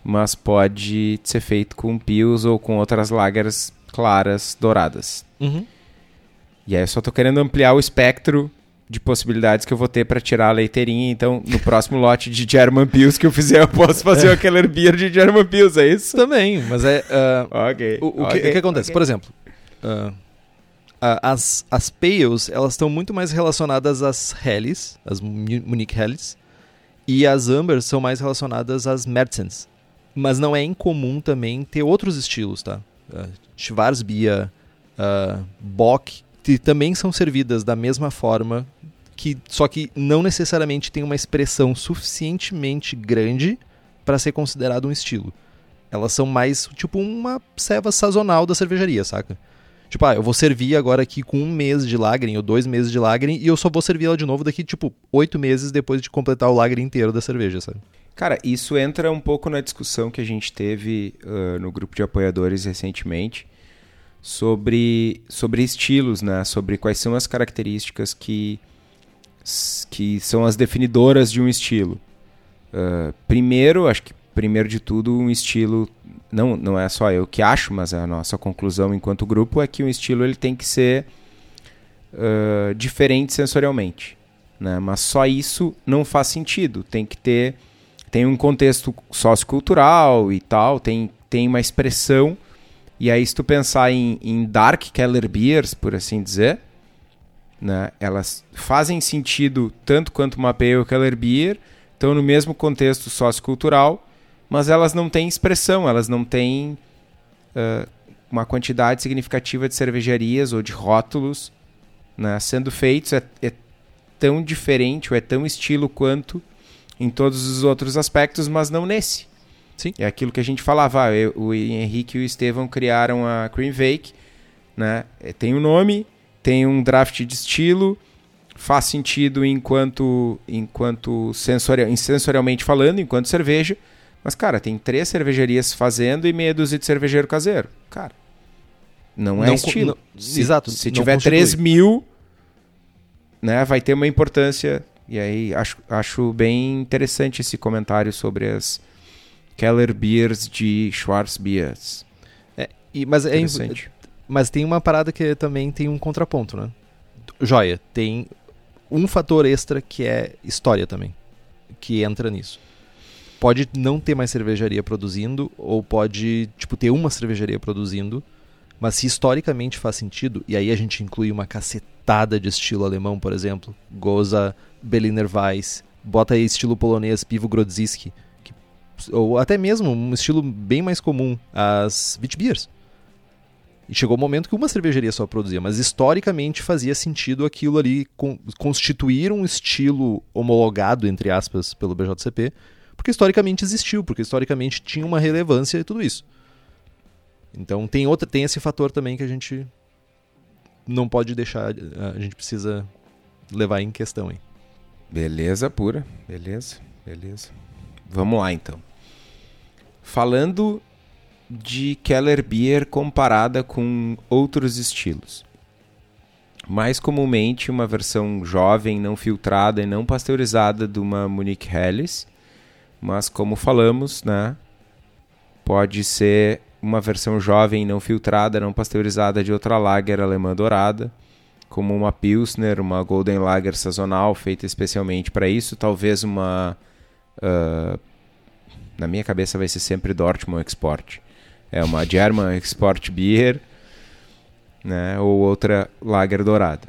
mas pode ser feito com pios ou com outras lagers claras douradas. Uhum. E aí eu só tô querendo ampliar o espectro de possibilidades que eu vou ter para tirar a leiteirinha. Então, no próximo lote de German Pills que eu fizer, eu posso fazer é. o Keller Beer de German Pills, é isso? Também, mas é... Uh, ok. O, o, okay. Que, o que, acontece? Okay. Por exemplo, uh, as, as Pales, elas estão muito mais relacionadas às Helles, as Munich Helles, e as Ambers são mais relacionadas às Mertens, mas não é incomum também ter outros estilos, tá? Uh, uh, Bock, que também são servidas da mesma forma, que só que não necessariamente tem uma expressão suficientemente grande para ser considerado um estilo. Elas são mais tipo uma ceva sazonal da cervejaria, saca? Tipo, ah, eu vou servir agora aqui com um mês de lagrim ou dois meses de lagrim e eu só vou servir ela de novo daqui, tipo, oito meses depois de completar o lagrim inteiro da cerveja, sabe? Cara, isso entra um pouco na discussão que a gente teve uh, no grupo de apoiadores recentemente sobre, sobre estilos, né? Sobre quais são as características que, que são as definidoras de um estilo. Uh, primeiro, acho que primeiro de tudo, um estilo não, não é só eu que acho, mas a nossa conclusão enquanto grupo é que um estilo ele tem que ser uh, diferente sensorialmente. Né? Mas só isso não faz sentido. Tem que ter tem um contexto sociocultural e tal, tem, tem uma expressão. E aí, se tu pensar em, em Dark Keller Beers, por assim dizer, né, elas fazem sentido tanto quanto uma Pale Keller Beer, estão no mesmo contexto sociocultural, mas elas não têm expressão, elas não têm uh, uma quantidade significativa de cervejarias ou de rótulos né, sendo feitos. É, é tão diferente ou é tão estilo quanto em todos os outros aspectos, mas não nesse. Sim. É aquilo que a gente falava, eu, o Henrique e o Estevão criaram a Cream Vake, né? É, tem um nome, tem um draft de estilo, faz sentido enquanto enquanto sensorial, sensorialmente falando, enquanto cerveja, mas cara, tem três cervejarias fazendo e meia dúzia de cervejeiro caseiro. Cara, não é não, estilo. Não, se, exato. Se tiver 3 mil, né, vai ter uma importância e aí acho, acho bem interessante esse comentário sobre as Keller Beers de Schwarzbiers. É, e, mas, é, mas tem uma parada que também tem um contraponto, né? Joia, tem um fator extra que é história também, que entra nisso. Pode não ter mais cervejaria produzindo, ou pode tipo, ter uma cervejaria produzindo, mas se historicamente faz sentido, e aí a gente inclui uma cacetada de estilo alemão, por exemplo, Goza, Berliner Weiss, bota aí estilo polonês, Pivo Grodziski, que, ou até mesmo um estilo bem mais comum, as Witbiers. E chegou o momento que uma cervejaria só produzia, mas historicamente fazia sentido aquilo ali con constituir um estilo homologado, entre aspas, pelo BJCP, porque historicamente existiu, porque historicamente tinha uma relevância e tudo isso. Então tem outra, tem esse fator também que a gente não pode deixar, a gente precisa levar em questão aí. Beleza pura, beleza, beleza. Vamos lá então. Falando de Keller Beer comparada com outros estilos. mais comumente uma versão jovem, não filtrada e não pasteurizada de uma Munich Helles, mas como falamos, né, pode ser uma versão jovem, não filtrada, não pasteurizada de outra lager alemã dourada, como uma Pilsner, uma Golden Lager sazonal feita especialmente para isso, talvez uma uh, na minha cabeça vai ser sempre Dortmund Export. É uma German Export Beer, né, ou outra Lager dourada.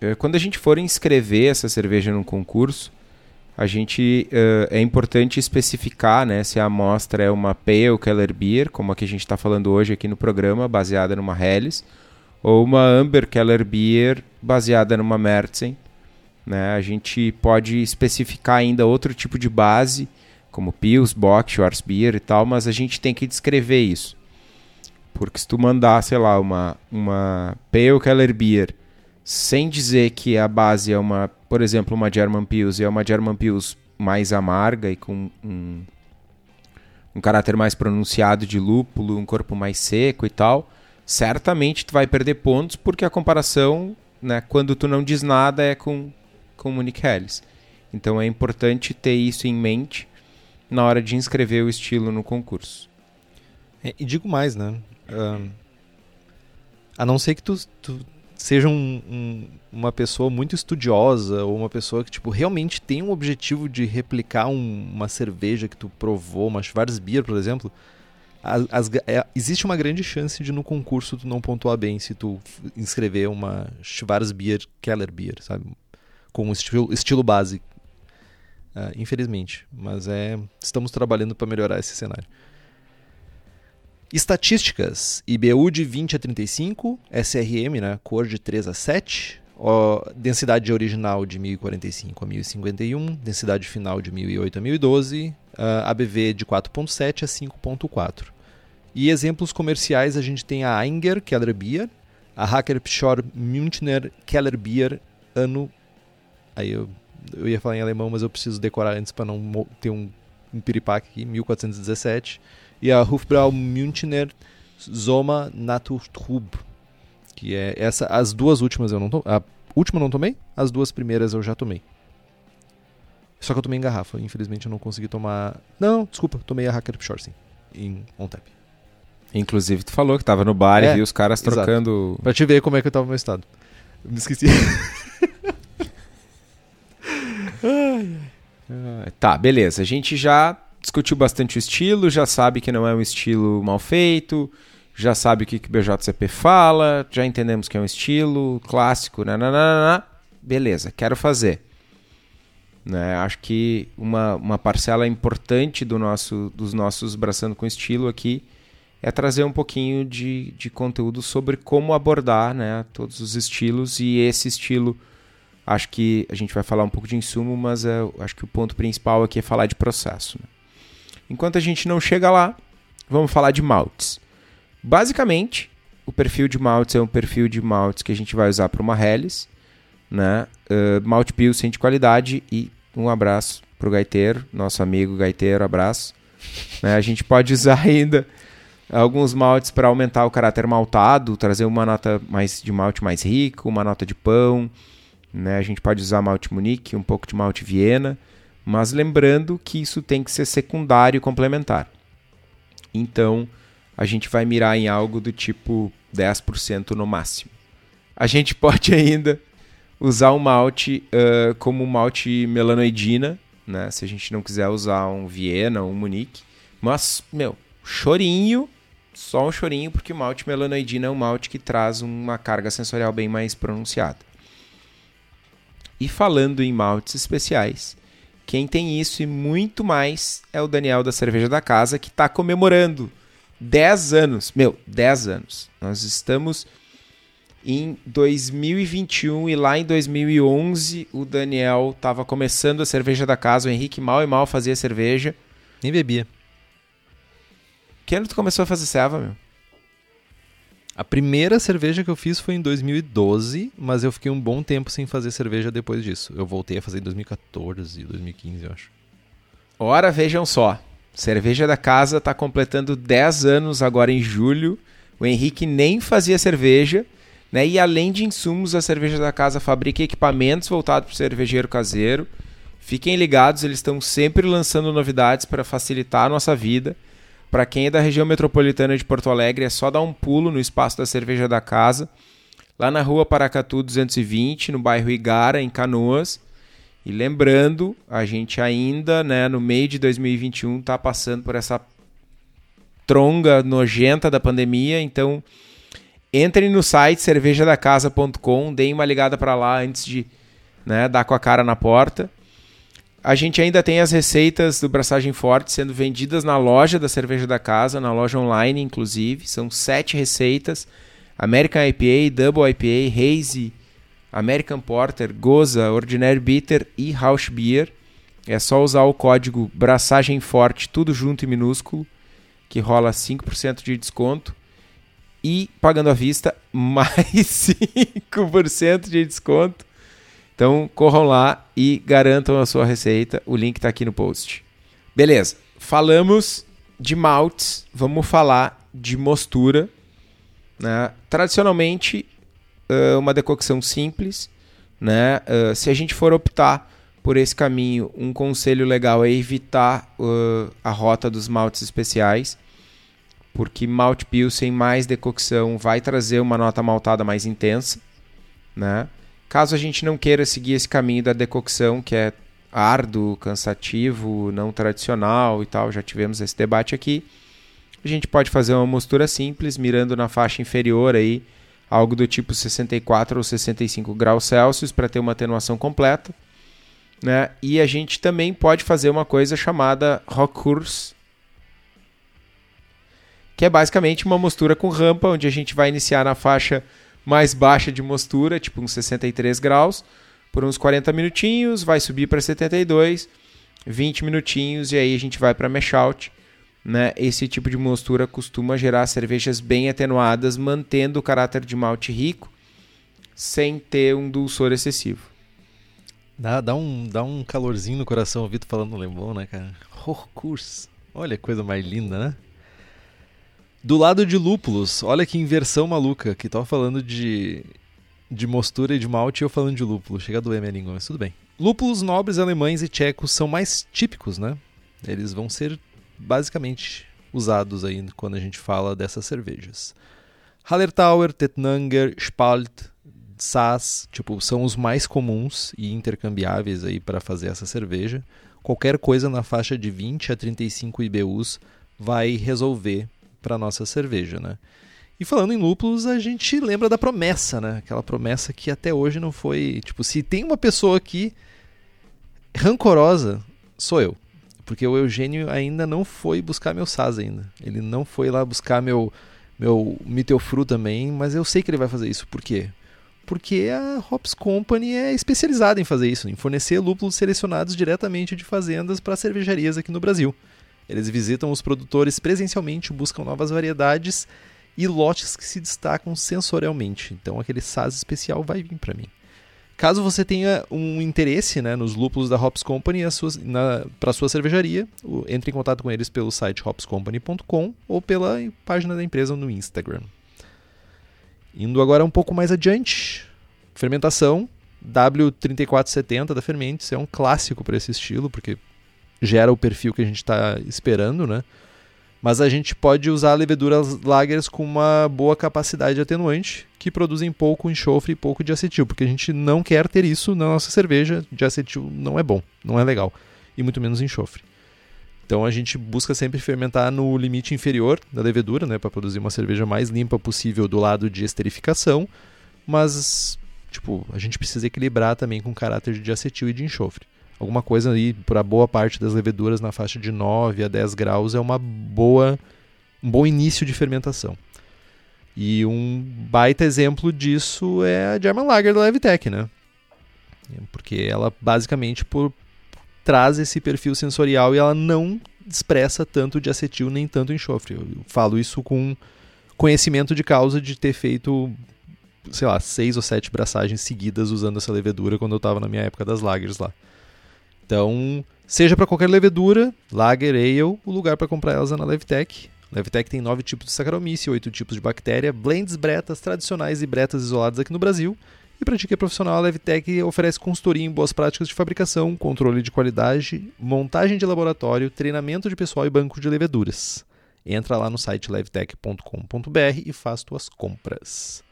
Eh, quando a gente for inscrever essa cerveja num concurso, a gente uh, é importante especificar né, se a amostra é uma Pale Keller Beer, como a que a gente está falando hoje aqui no programa, baseada numa Helles, ou uma Amber Keller Beer, baseada numa Märzen. Né? A gente pode especificar ainda outro tipo de base, como Pils, Bock, Schwarzbier e tal, mas a gente tem que descrever isso. Porque se tu mandar, sei lá, uma, uma Pale Keller Beer sem dizer que a base é uma, por exemplo, uma German Pils e é uma German Pils mais amarga e com um, um caráter mais pronunciado de lúpulo, um corpo mais seco e tal, certamente tu vai perder pontos porque a comparação, né, quando tu não diz nada é com com Munich Helles. Então é importante ter isso em mente na hora de inscrever o estilo no concurso. É, e digo mais, né? A não ser que tu, tu seja um, um, uma pessoa muito estudiosa ou uma pessoa que tipo realmente tem um objetivo de replicar um, uma cerveja que tu provou, uma Schwarzbier, por exemplo, as, as, é, existe uma grande chance de no concurso tu não pontuar bem se tu inscrever uma Schwarzbier Keller Beer, sabe? Com um estilo, estilo base. Uh, infelizmente, mas é estamos trabalhando para melhorar esse cenário. Estatísticas: IBU de 20 a 35, SRM, né, cor de 3 a 7, ó, densidade original de 1045 a 1051, densidade final de 1008 a 1012, uh, ABV de 4.7 a 5.4. E exemplos comerciais a gente tem a Einger Keller Beer, a Hacker Pschor Münchner Keller Beer, ano. Aí eu, eu ia falar em alemão, mas eu preciso decorar antes para não ter um, um piripaque aqui, 1417 e a Hofbrau Münchner Soma Naturtrub, que é essa as duas últimas eu não tomei, a última eu não tomei, as duas primeiras eu já tomei. Só que eu tomei em garrafa, infelizmente eu não consegui tomar. Não, desculpa, tomei a Hacker Pshore sim, em on tap. Inclusive tu falou que tava no bar é, e viu os caras exato. trocando. Pra te ver como é que eu tava no meu estado. Me esqueci. tá, beleza. A gente já discutiu bastante o estilo, já sabe que não é um estilo mal feito, já sabe o que, que o BJCP fala, já entendemos que é um estilo clássico, nananana. beleza, quero fazer. Né? Acho que uma, uma parcela importante do nosso, dos nossos Braçando com Estilo aqui é trazer um pouquinho de, de conteúdo sobre como abordar né, todos os estilos e esse estilo. Acho que a gente vai falar um pouco de insumo, mas é, acho que o ponto principal aqui é falar de processo. Né? Enquanto a gente não chega lá, vamos falar de maltes. Basicamente, o perfil de maltes é um perfil de maltes que a gente vai usar para uma Helles, né? Uh, malte Pilsen de qualidade e um abraço para o gaiteiro, nosso amigo gaiteiro, abraço. Né? A gente pode usar ainda alguns maltes para aumentar o caráter maltado, trazer uma nota mais de malte mais rico, uma nota de pão. Né? A gente pode usar malte Munique, um pouco de malte Viena. Mas lembrando que isso tem que ser secundário e complementar. Então, a gente vai mirar em algo do tipo 10% no máximo. A gente pode ainda usar um malte uh, como um malte melanoidina, né? Se a gente não quiser usar um Viena ou um Munique. Mas, meu, chorinho, só um chorinho, porque o malte melanoidina é um malte que traz uma carga sensorial bem mais pronunciada. E falando em maltes especiais, quem tem isso e muito mais é o Daniel da Cerveja da Casa, que está comemorando 10 anos. Meu, 10 anos. Nós estamos em 2021 e lá em 2011 o Daniel estava começando a Cerveja da Casa. O Henrique mal e mal fazia cerveja. Nem bebia. Que ano tu começou a fazer serva, meu? A primeira cerveja que eu fiz foi em 2012, mas eu fiquei um bom tempo sem fazer cerveja depois disso. Eu voltei a fazer em 2014, 2015, eu acho. Ora, vejam só. Cerveja da Casa está completando 10 anos agora em julho. O Henrique nem fazia cerveja. Né? E além de insumos, a Cerveja da Casa fabrica equipamentos voltados para o cervejeiro caseiro. Fiquem ligados, eles estão sempre lançando novidades para facilitar a nossa vida. Para quem é da região metropolitana de Porto Alegre, é só dar um pulo no espaço da Cerveja da Casa, lá na rua Paracatu 220, no bairro Igara, em Canoas. E lembrando, a gente ainda, né, no meio de 2021, está passando por essa tronga nojenta da pandemia, então entrem no site cervejadacasa.com, deem uma ligada para lá antes de né, dar com a cara na porta. A gente ainda tem as receitas do Braçagem Forte sendo vendidas na loja da Cerveja da Casa, na loja online, inclusive. São sete receitas: American IPA, Double IPA, Hazy, American Porter, Goza, Ordinary Bitter e House Beer. É só usar o código Braçagem Forte, tudo junto e minúsculo, que rola 5% de desconto. E pagando à vista, mais 5% de desconto então corram lá e garantam a sua receita. O link está aqui no post. Beleza. Falamos de maltes, vamos falar de mostura. Né? Tradicionalmente, uma decocção simples. Né? se a gente for optar por esse caminho, um conselho legal é evitar uh, a rota dos maltes especiais, porque malte pilsen mais decocção vai trazer uma nota maltada mais intensa, né? Caso a gente não queira seguir esse caminho da decocção, que é árduo, cansativo, não tradicional e tal, já tivemos esse debate aqui. A gente pode fazer uma mostura simples, mirando na faixa inferior aí, algo do tipo 64 ou 65 graus Celsius para ter uma atenuação completa. Né? E a gente também pode fazer uma coisa chamada Rockurs, que é basicamente uma mostura com rampa, onde a gente vai iniciar na faixa mais baixa de mostura, tipo uns 63 graus, por uns 40 minutinhos, vai subir para 72, 20 minutinhos e aí a gente vai para mash out. Né? Esse tipo de mostura costuma gerar cervejas bem atenuadas, mantendo o caráter de malte rico, sem ter um dulçor excessivo. Dá, dá, um, dá um calorzinho no coração ouvir falando alemão, né, cara? Horkurs. Olha que coisa mais linda, né? Do lado de lúpulos, olha que inversão maluca, que tava falando de, de mostura e de malte e eu falando de lúpulo. Chega a doer minha língua, mas tudo bem. Lúpulos nobres alemães e tchecos são mais típicos, né? Eles vão ser basicamente usados aí quando a gente fala dessas cervejas. Hallertauer, Tettnanger, Spalt, Sass, tipo, são os mais comuns e intercambiáveis aí para fazer essa cerveja. Qualquer coisa na faixa de 20 a 35 IBUs vai resolver para nossa cerveja, né? E falando em lúpulos, a gente lembra da promessa, né? Aquela promessa que até hoje não foi, tipo, se tem uma pessoa aqui rancorosa, sou eu. Porque o Eugênio ainda não foi buscar meu SAS ainda. Ele não foi lá buscar meu meu Mittelfru também, mas eu sei que ele vai fazer isso. Por quê? Porque a Hops Company é especializada em fazer isso, em fornecer lúpulos selecionados diretamente de fazendas para cervejarias aqui no Brasil. Eles visitam os produtores presencialmente, buscam novas variedades e lotes que se destacam sensorialmente. Então aquele SAS especial vai vir para mim. Caso você tenha um interesse né, nos lúpulos da Hops Company para sua cervejaria, entre em contato com eles pelo site hopscompany.com ou pela página da empresa no Instagram. Indo agora um pouco mais adiante, fermentação W3470 da Fermentes é um clássico para esse estilo, porque gera o perfil que a gente está esperando, né? Mas a gente pode usar leveduras lagers com uma boa capacidade atenuante, que produzem pouco enxofre e pouco de acetil, porque a gente não quer ter isso na nossa cerveja. De acetil não é bom, não é legal, e muito menos enxofre. Então a gente busca sempre fermentar no limite inferior da levedura, né, para produzir uma cerveja mais limpa possível do lado de esterificação, mas tipo, a gente precisa equilibrar também com o caráter de acetil e de enxofre alguma coisa aí para boa parte das leveduras na faixa de 9 a 10 graus é uma boa um bom início de fermentação. E um baita exemplo disso é a German Lager da Levitec, né? Porque ela basicamente por, traz esse perfil sensorial e ela não expressa tanto de acetil nem tanto enxofre. Eu falo isso com conhecimento de causa de ter feito, sei lá, seis ou sete braçagens seguidas usando essa levedura quando eu estava na minha época das lagers lá. Então, seja para qualquer levedura, Lager, Ale, o lugar para comprar elas é na Levtech. Levtech tem nove tipos de Saccharomyces, oito tipos de bactéria, blends bretas tradicionais e bretas isoladas aqui no Brasil. E para é profissional, a Levtech oferece consultoria em boas práticas de fabricação, controle de qualidade, montagem de laboratório, treinamento de pessoal e banco de leveduras. Entra lá no site levtech.com.br e faz tuas compras.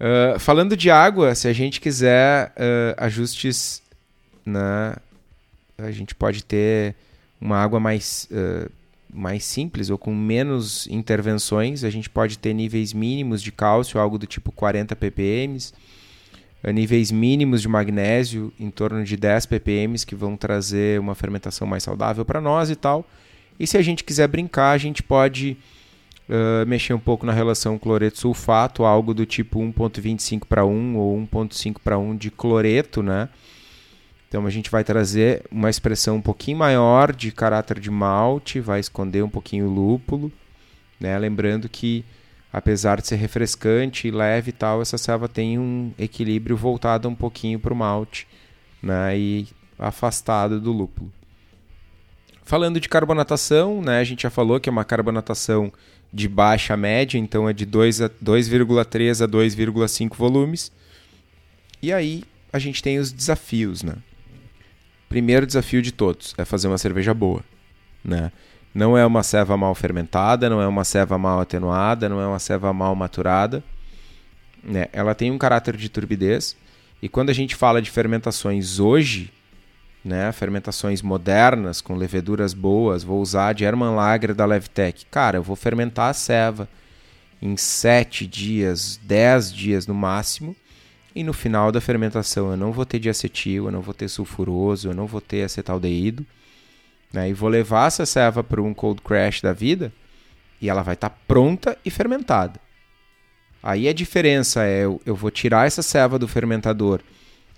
Uh, falando de água, se a gente quiser uh, ajustes, né, a gente pode ter uma água mais, uh, mais simples ou com menos intervenções. A gente pode ter níveis mínimos de cálcio, algo do tipo 40 ppm, níveis mínimos de magnésio, em torno de 10 ppm, que vão trazer uma fermentação mais saudável para nós e tal. E se a gente quiser brincar, a gente pode uh, mexer um pouco na relação cloreto-sulfato, algo do tipo 1.25 para 1 ou 1.5 para 1 de cloreto, né? Então a gente vai trazer uma expressão um pouquinho maior de caráter de malte, vai esconder um pouquinho o lúpulo, né? Lembrando que apesar de ser refrescante e leve e tal, essa selva tem um equilíbrio voltado um pouquinho para o malte, né? E afastado do lúpulo. Falando de carbonatação, né? A gente já falou que é uma carbonatação de baixa média, então é de 2,3 a 2,5 volumes. E aí a gente tem os desafios, né? Primeiro desafio de todos é fazer uma cerveja boa, né? Não é uma ceva mal fermentada, não é uma ceva mal atenuada, não é uma ceva mal maturada. Né? Ela tem um caráter de turbidez. E quando a gente fala de fermentações hoje, né, fermentações modernas com leveduras boas, vou usar a German Lager da Levtech. Cara, eu vou fermentar a ceva em 7 dias, 10 dias no máximo, e no final da fermentação eu não vou ter diacetil, eu não vou ter sulfuroso, eu não vou ter acetaldeído, né, e vou levar essa ceva para um cold crash da vida e ela vai estar tá pronta e fermentada. Aí a diferença é eu, vou tirar essa ceva do fermentador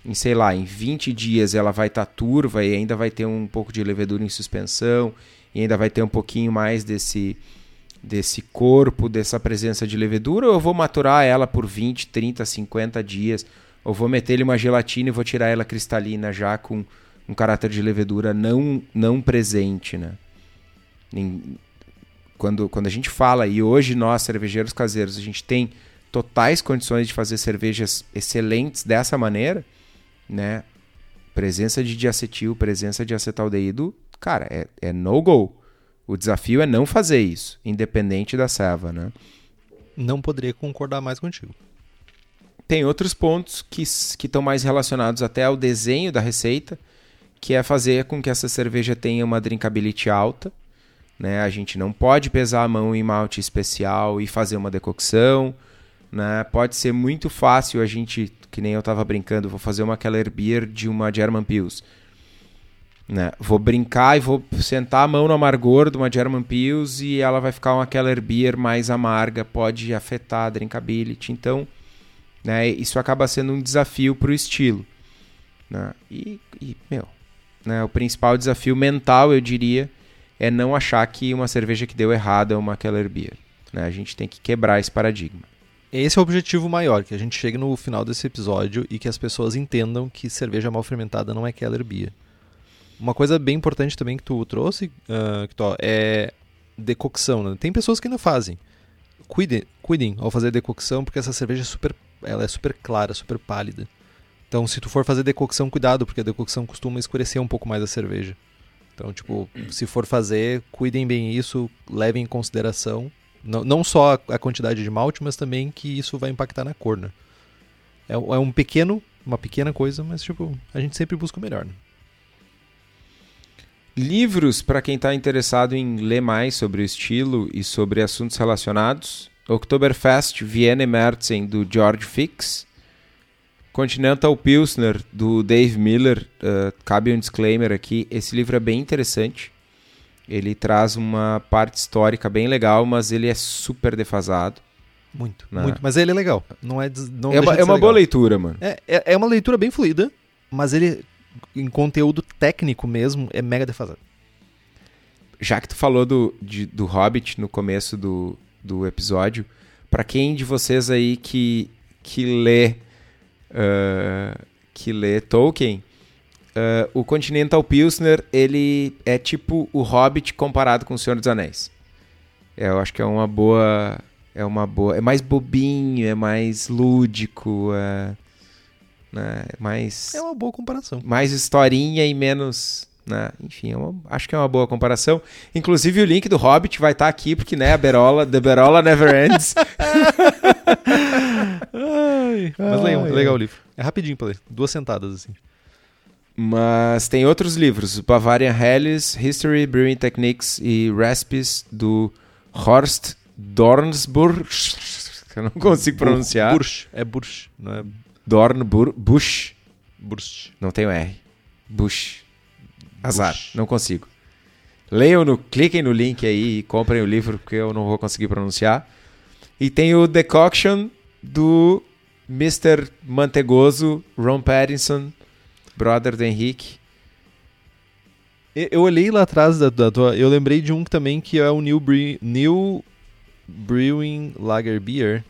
em sei lá, em 20 dias ela vai estar tá turva e ainda vai ter um pouco de levedura em suspensão e ainda vai ter um pouquinho mais desse desse corpo, dessa presença de levedura, ou eu vou maturar ela por 20, 30, 50 dias, ou vou meter-lhe uma gelatina e vou tirar ela cristalina já com um caráter de levedura não não presente, né? Quando, quando a gente fala, e hoje nós, cervejeiros caseiros, a gente tem totais condições de fazer cervejas excelentes dessa maneira, né? Presença de diacetil, presença de acetaldeído, cara, é, é no-go. O desafio é não fazer isso, independente da serva, né? Não poderia concordar mais contigo. Tem outros pontos que estão mais relacionados até ao desenho da receita, que é fazer com que essa cerveja tenha uma drinkability alta. Né? A gente não pode pesar a mão em malte especial e fazer uma decocção. Né? Pode ser muito fácil a gente que nem eu tava brincando, vou fazer uma Keller Beer de uma German Pils. Né? Vou brincar e vou sentar a mão no amargor de uma German Pils e ela vai ficar uma Keller Beer mais amarga, pode afetar a drinkability. Então, né, isso acaba sendo um desafio para o estilo. Né? E, e, meu, né, o principal desafio mental, eu diria, é não achar que uma cerveja que deu errado é uma Keller Beer. Né? A gente tem que quebrar esse paradigma. Esse é o objetivo maior, que a gente chegue no final desse episódio e que as pessoas entendam que cerveja mal fermentada não é Keller Beer. Uma coisa bem importante também que tu trouxe, uh, que tu, é decocção. Né? Tem pessoas que ainda fazem. Cuidem, cuidem ao fazer decocção, porque essa cerveja é super, ela é super clara, super pálida. Então, se tu for fazer decocção, cuidado, porque a decocção costuma escurecer um pouco mais a cerveja. Então, tipo, se for fazer, cuidem bem isso, levem em consideração não, não só a quantidade de malte, mas também que isso vai impactar na cor, né? É, é um pequeno, uma pequena coisa, mas tipo, a gente sempre busca o melhor, né? Livros para quem está interessado em ler mais sobre o estilo e sobre assuntos relacionados. Oktoberfest Vienna Märzen do George Fix. Continental Pilsner do Dave Miller. Uh, cabe um disclaimer aqui. Esse livro é bem interessante. Ele traz uma parte histórica bem legal, mas ele é super defasado. Muito, né? muito. Mas ele é legal. Não é, não é uma, é uma boa leitura, mano. É, é, é, uma leitura bem fluida, mas ele, em conteúdo técnico mesmo, é mega defasado. Já que tu falou do, de, do Hobbit no começo do, do episódio, para quem de vocês aí que, que lê uh, que lê Tolkien, Uh, o Continental Pilsner, ele é tipo o Hobbit comparado com o Senhor dos Anéis. É, eu acho que é uma boa. É uma boa. É mais bobinho, é mais lúdico, é. Né, é mais. É uma boa comparação. Mais historinha e menos. Né? Enfim, é uma- acho que é uma boa comparação. Inclusive o link do Hobbit vai estar aqui, porque né, a Berola, The Berola Never Ends. Ai, mas legal, Ai, legal o livro. É rapidinho pra ler. Duas sentadas, assim. Mas tem outros livros, Bavarian Helles, History, Brewing Techniques e Recipes do Horst Dornsburg. que Eu não consigo pronunciar. Bursch. É Bursch, não é Dornbur Bush. Bursch. Não tem o R. Bush. Azar. Bush. Não consigo. Leiam no, cliquem no link aí e comprem o livro porque eu não vou conseguir pronunciar. E tem o Decoction do Mr. Mantegoso, Ron Pattinson, brother do Henrique. Eu eu olhei lá atrás da, da tua. Eu lembrei de um também que é o New, Bre New Brewing Lager Beer.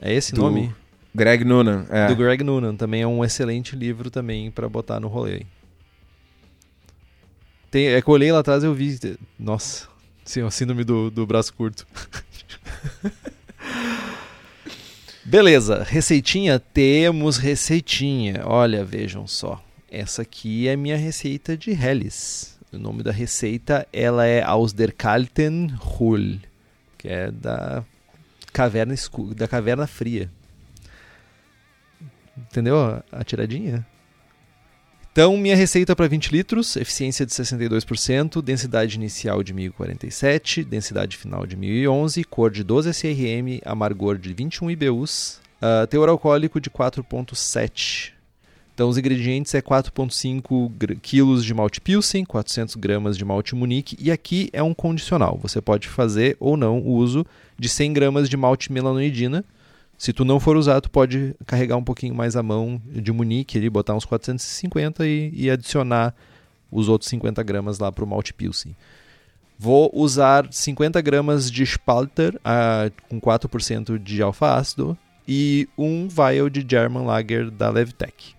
É esse Do nome? Greg Noonan. É. Do Greg Noonan. Também é um excelente livro também pra botar no rolê. Tem, é que eu olhei lá atrás e eu vi. Nossa, sim, o síndrome do, do braço curto. Beleza, receitinha? Temos receitinha. Olha, vejam só. Essa aqui é minha receita de Helles. O nome da receita ela é Aus der Kalten Hul, que é da caverna escu da caverna fria. Entendeu a- tiradinha? Então, minha receita para 20 litros, eficiência de 62%, densidade inicial de 1047, densidade final de 1011, cor de 12 SRM, amargor de 21 IBUs, ah, teor alcoólico de 4.7. Então, os ingredientes é 4.5 gr- quilos de malte Pilsen, 400 gramas de malte Munique, e aqui é um condicional. Você pode fazer ou não o uso de 100 gramas de malte melanoidina, se tu não for usar, tu pode carregar um pouquinho mais a mão de Munique ali, botar uns 450 e, e adicionar os outros 50 gramas lá pro malte Pilsen. Vou usar 50 gramas de Spalter ah, com 4% de alfa-ácido e um vial de German Lager da Levtech.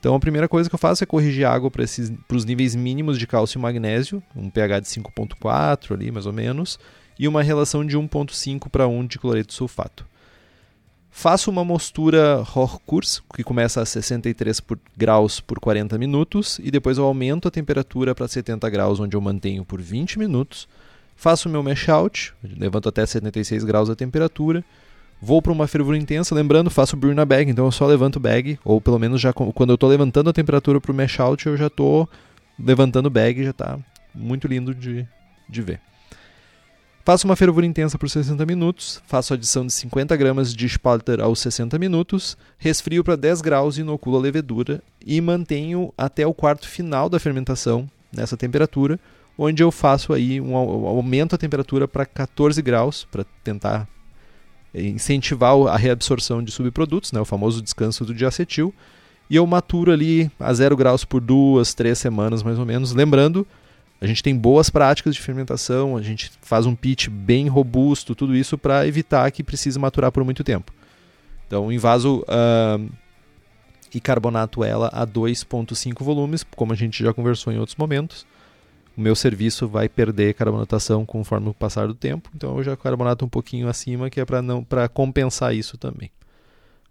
Então a primeira coisa que eu faço é corrigir a água para os níveis mínimos de cálcio e magnésio, um pH de 5.4 ali mais ou menos, e uma relação de 1.5 para 1 de cloreto de sulfato. Faço uma mostura Hochkurs, que começa a 63 por- graus por 40 minutos, e depois eu aumento a temperatura para 70 graus, onde eu mantenho por 20 minutos. Faço meu mash out, levanto até 76 graus a temperatura. Vou para uma fervura intensa, lembrando, faço brew na bag, então eu só levanto o bag, ou pelo menos já quando eu estou levantando a temperatura para o mash out, eu já estou levantando o bag, já está muito lindo de, de ver. Faço uma fervura intensa por 60 minutos, faço adição de 50 gramas de Spalter aos 60 minutos, resfrio para 10 graus e inoculo a levedura e mantenho até o quarto final da fermentação nessa temperatura, onde eu faço aí um au- aumento a temperatura para 14 graus para tentar incentivar a reabsorção de subprodutos, né, o famoso descanso do diacetil, e eu maturo ali a 0 graus por duas, três semanas mais ou menos, lembrando a gente tem boas práticas de fermentação, a gente faz um pitch bem robusto, tudo isso para evitar que precise maturar por muito tempo. Então, envaso ahn, e carbonato ela a 2.5 volumes, como a gente já conversou em outros momentos. O meu serviço vai perder carbonatação conforme o passar do tempo, então eu já carbonato um pouquinho acima, que é para não para compensar isso também.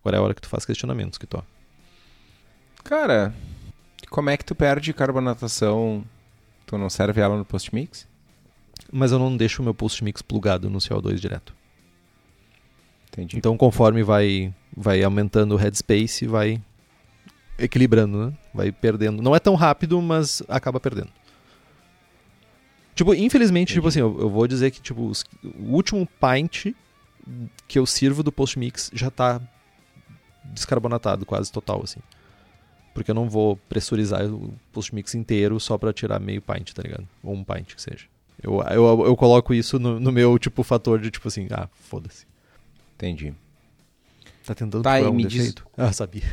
Agora é a hora que tu faz questionamentos, que to. Cara, como é que tu perde carbonatação? Tu não serve ela no post-mix? Mas eu não deixo o meu post mix plugado no CO2 direto. Entendi. Então, conforme vai, vai aumentando o headspace, vai equilibrando, né? Vai perdendo. Não é tão rápido, mas acaba perdendo. Tipo, infelizmente, tipo assim, eu, eu vou dizer que tipo, os- o último pint que eu sirvo do post-mix já tá descarbonatado, quase total, assim. Porque eu não vou pressurizar o post-mix inteiro só pra tirar meio pint, tá ligado? Ou um pint que seja. Eu, eu, eu coloco isso no, no meu, tipo, fator de, tipo assim, ah, foda-se. Entendi. Tá tentando Tá, procurar um me diz- defeito? Ah, sabia.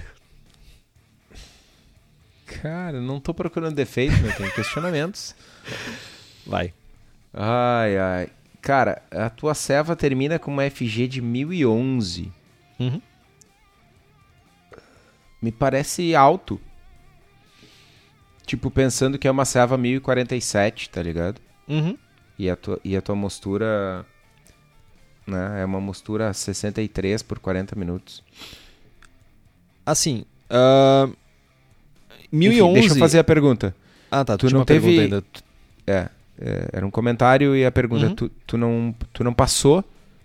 Cara, não tô procurando defeito, né? Tem questionamentos. Vai. Ai, ai. Cara, a tua ceva termina com uma FG de 1011. Uhum. Me parece alto. Tipo, pensando que é uma ceva 1047, tá ligado? Uhum. E a tua, e a tua mostura Né? É uma mostura 63 por 40 minutos. Assim, uh, 1011... Enfim, deixa eu fazer a pergunta. Ah, tá. Tu, não teve- ainda. É, é, era um comentário e a pergunta, Uhum. tu, tu, não, tu não passou,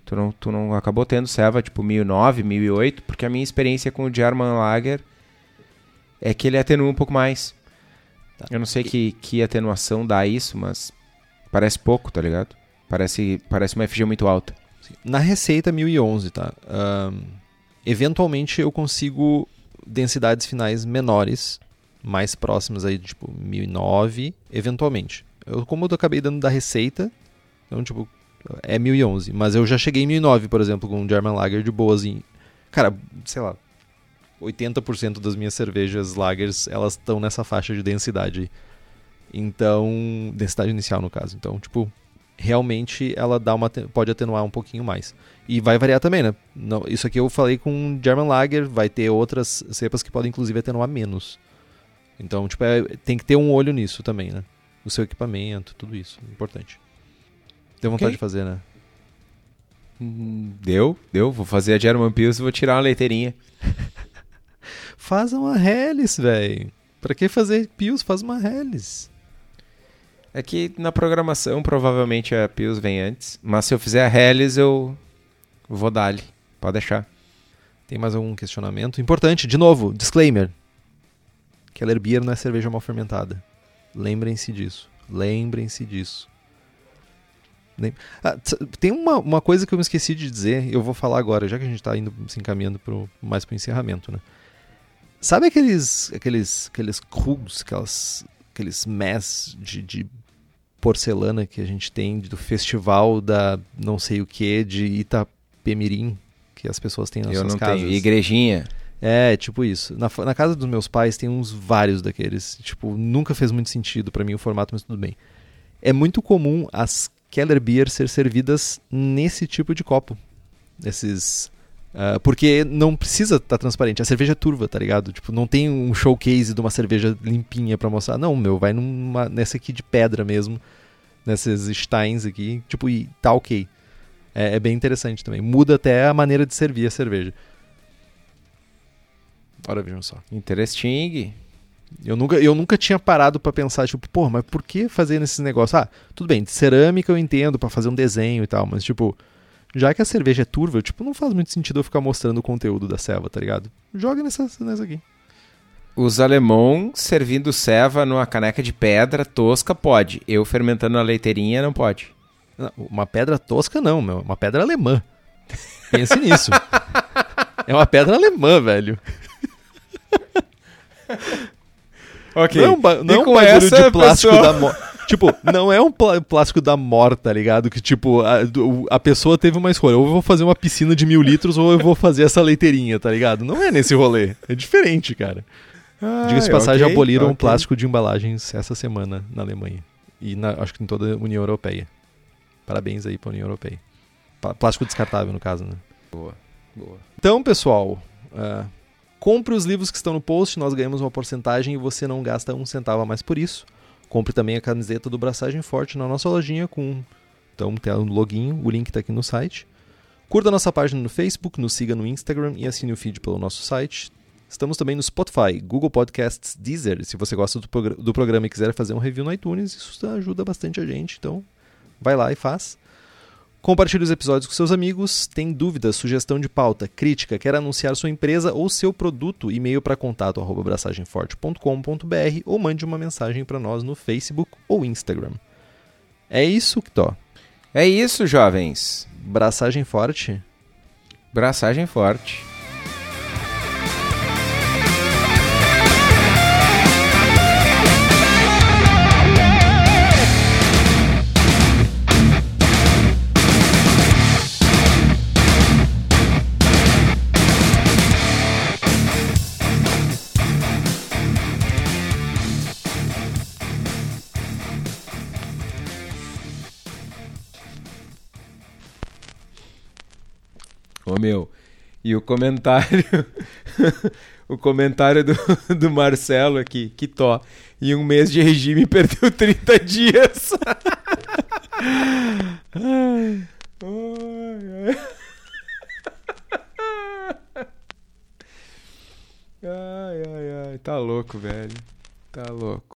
tu não, tu não acabou tendo Seva tipo 1009, 1008, porque a minha experiência com o German Lager é que ele atenua um pouco mais. Tá. Eu não sei que, que atenuação dá isso, mas parece pouco, tá ligado? Parece, parece uma FG muito alta. Na receita 1011, tá? Ahn, eventualmente eu consigo densidades finais menores, mais próximas aí, tipo 1009, eventualmente. Eu, como eu acabei dando da receita, então, tipo, é 1011. Mas eu já cheguei em 1009, por exemplo, com o German Lager de boas em... Cara, sei lá, 80% das minhas cervejas lagers, elas estão nessa faixa de densidade. Então, densidade inicial no caso. Então, tipo, realmente ela dá uma pode atenuar um pouquinho mais. E vai variar também, né? Não, isso aqui eu falei com German Lager, vai ter outras cepas que podem inclusive atenuar menos. Então, tipo, é- tem que ter um olho nisso também, né? O seu equipamento, tudo isso, importante. Deu vontade de fazer, né? Hum, Deu, deu. Vou fazer a German Pils e vou tirar uma leiteirinha. Faz uma Hellis, velho. Pra que fazer Pios? Faz uma Hellis. É que na programação provavelmente a Pils vem antes, mas se eu fizer a Hellis eu vou dar-lhe. Pode deixar. Tem mais algum questionamento? Importante, de novo, disclaimer. Keller Beer não é cerveja mal fermentada. Lembrem-se disso. Lembrem-se disso. Lem- Ah, tem uma, uma coisa que eu me esqueci de dizer, eu vou falar agora, já que a gente está indo se encaminhando pro, mais para o encerramento, né? Sabe aqueles aqueles aqueles krugs, aquelas aqueles mess de, de porcelana que a gente tem do festival da não sei o que de Itapemirim que as pessoas têm nas eu suas não casas? tenho. Igrejinha. É, tipo isso. Na, na casa dos meus pais tem uns vários daqueles. Tipo, nunca fez muito sentido pra mim o formato, mas tudo bem. É muito comum as Keller Beer ser servidas nesse tipo de copo. Esses. ah, porque não precisa estar transparente. A cerveja é turva, tá ligado? Tipo, não tem um showcase de uma cerveja limpinha pra mostrar. Não, meu, vai numa, nessa aqui de pedra mesmo. Nessas steins aqui. Tipo, e tá ok. É, é bem interessante também. Muda até a maneira de servir a cerveja. Ora, vejam só. Interesting. Eu nunca, eu nunca tinha parado pra pensar, tipo, pô, mas por que fazer nesses negócios? Ah, tudo bem, de cerâmica eu entendo pra fazer um desenho e tal, mas tipo, já que a cerveja é turva, tipo, não faz muito sentido eu ficar mostrando o conteúdo da ceva, tá ligado? Joga nessa, nessa aqui. Os alemão servindo ceva numa caneca de pedra tosca pode. Eu fermentando na leiteirinha não pode. Não, Uma pedra tosca não, meu, uma pedra alemã. Pense nisso. é uma pedra alemã, velho. Ok. Não é um, não é um com bagulho de plástico pessoal- da morte. Tipo, não é um plástico da morte, tá ligado? Que, tipo, a, a pessoa teve uma escolha. Ou eu vou fazer uma piscina de mil litros, ou eu vou fazer essa leiteirinha, tá ligado? Não é nesse rolê. É diferente, cara. Diga-se de passagem, ok, aboliram o ok. plástico de embalagens essa semana na Alemanha. E na- acho que em toda a União Europeia. Parabéns aí pra União Europeia. Plástico descartável, no caso, né? Boa, boa. Então, pessoal, ah, compre os livros que estão no post, nós ganhamos uma porcentagem e você não gasta um centavo a mais por isso. Compre também a camiseta do Braçagem Forte na nossa lojinha com então tem o login, o link está aqui no site. Curta nossa página no Facebook, nos siga no Instagram e assine o feed pelo nosso site. Estamos também no Spotify, Google Podcasts, Deezer. Se você gosta do, progr- do programa e quiser fazer um review no iTunes, isso ajuda bastante a gente, então vai lá e faz. Compartilhe os episódios com seus amigos. Tem dúvida, sugestão de pauta, crítica, quer anunciar sua empresa ou seu produto? E-mail para contato arroba braçagemforte.com.br ou mande uma mensagem para nós no Facebook ou Instagram. É isso, Tó. É isso, jovens. Braçagem forte. Braçagem forte. Ô meu. E o comentário. o comentário do, do Marcelo aqui, que tó. Em um mês de regime perdeu 30 dias. ai, ai, ai, ai, tá louco, velho. Tá louco.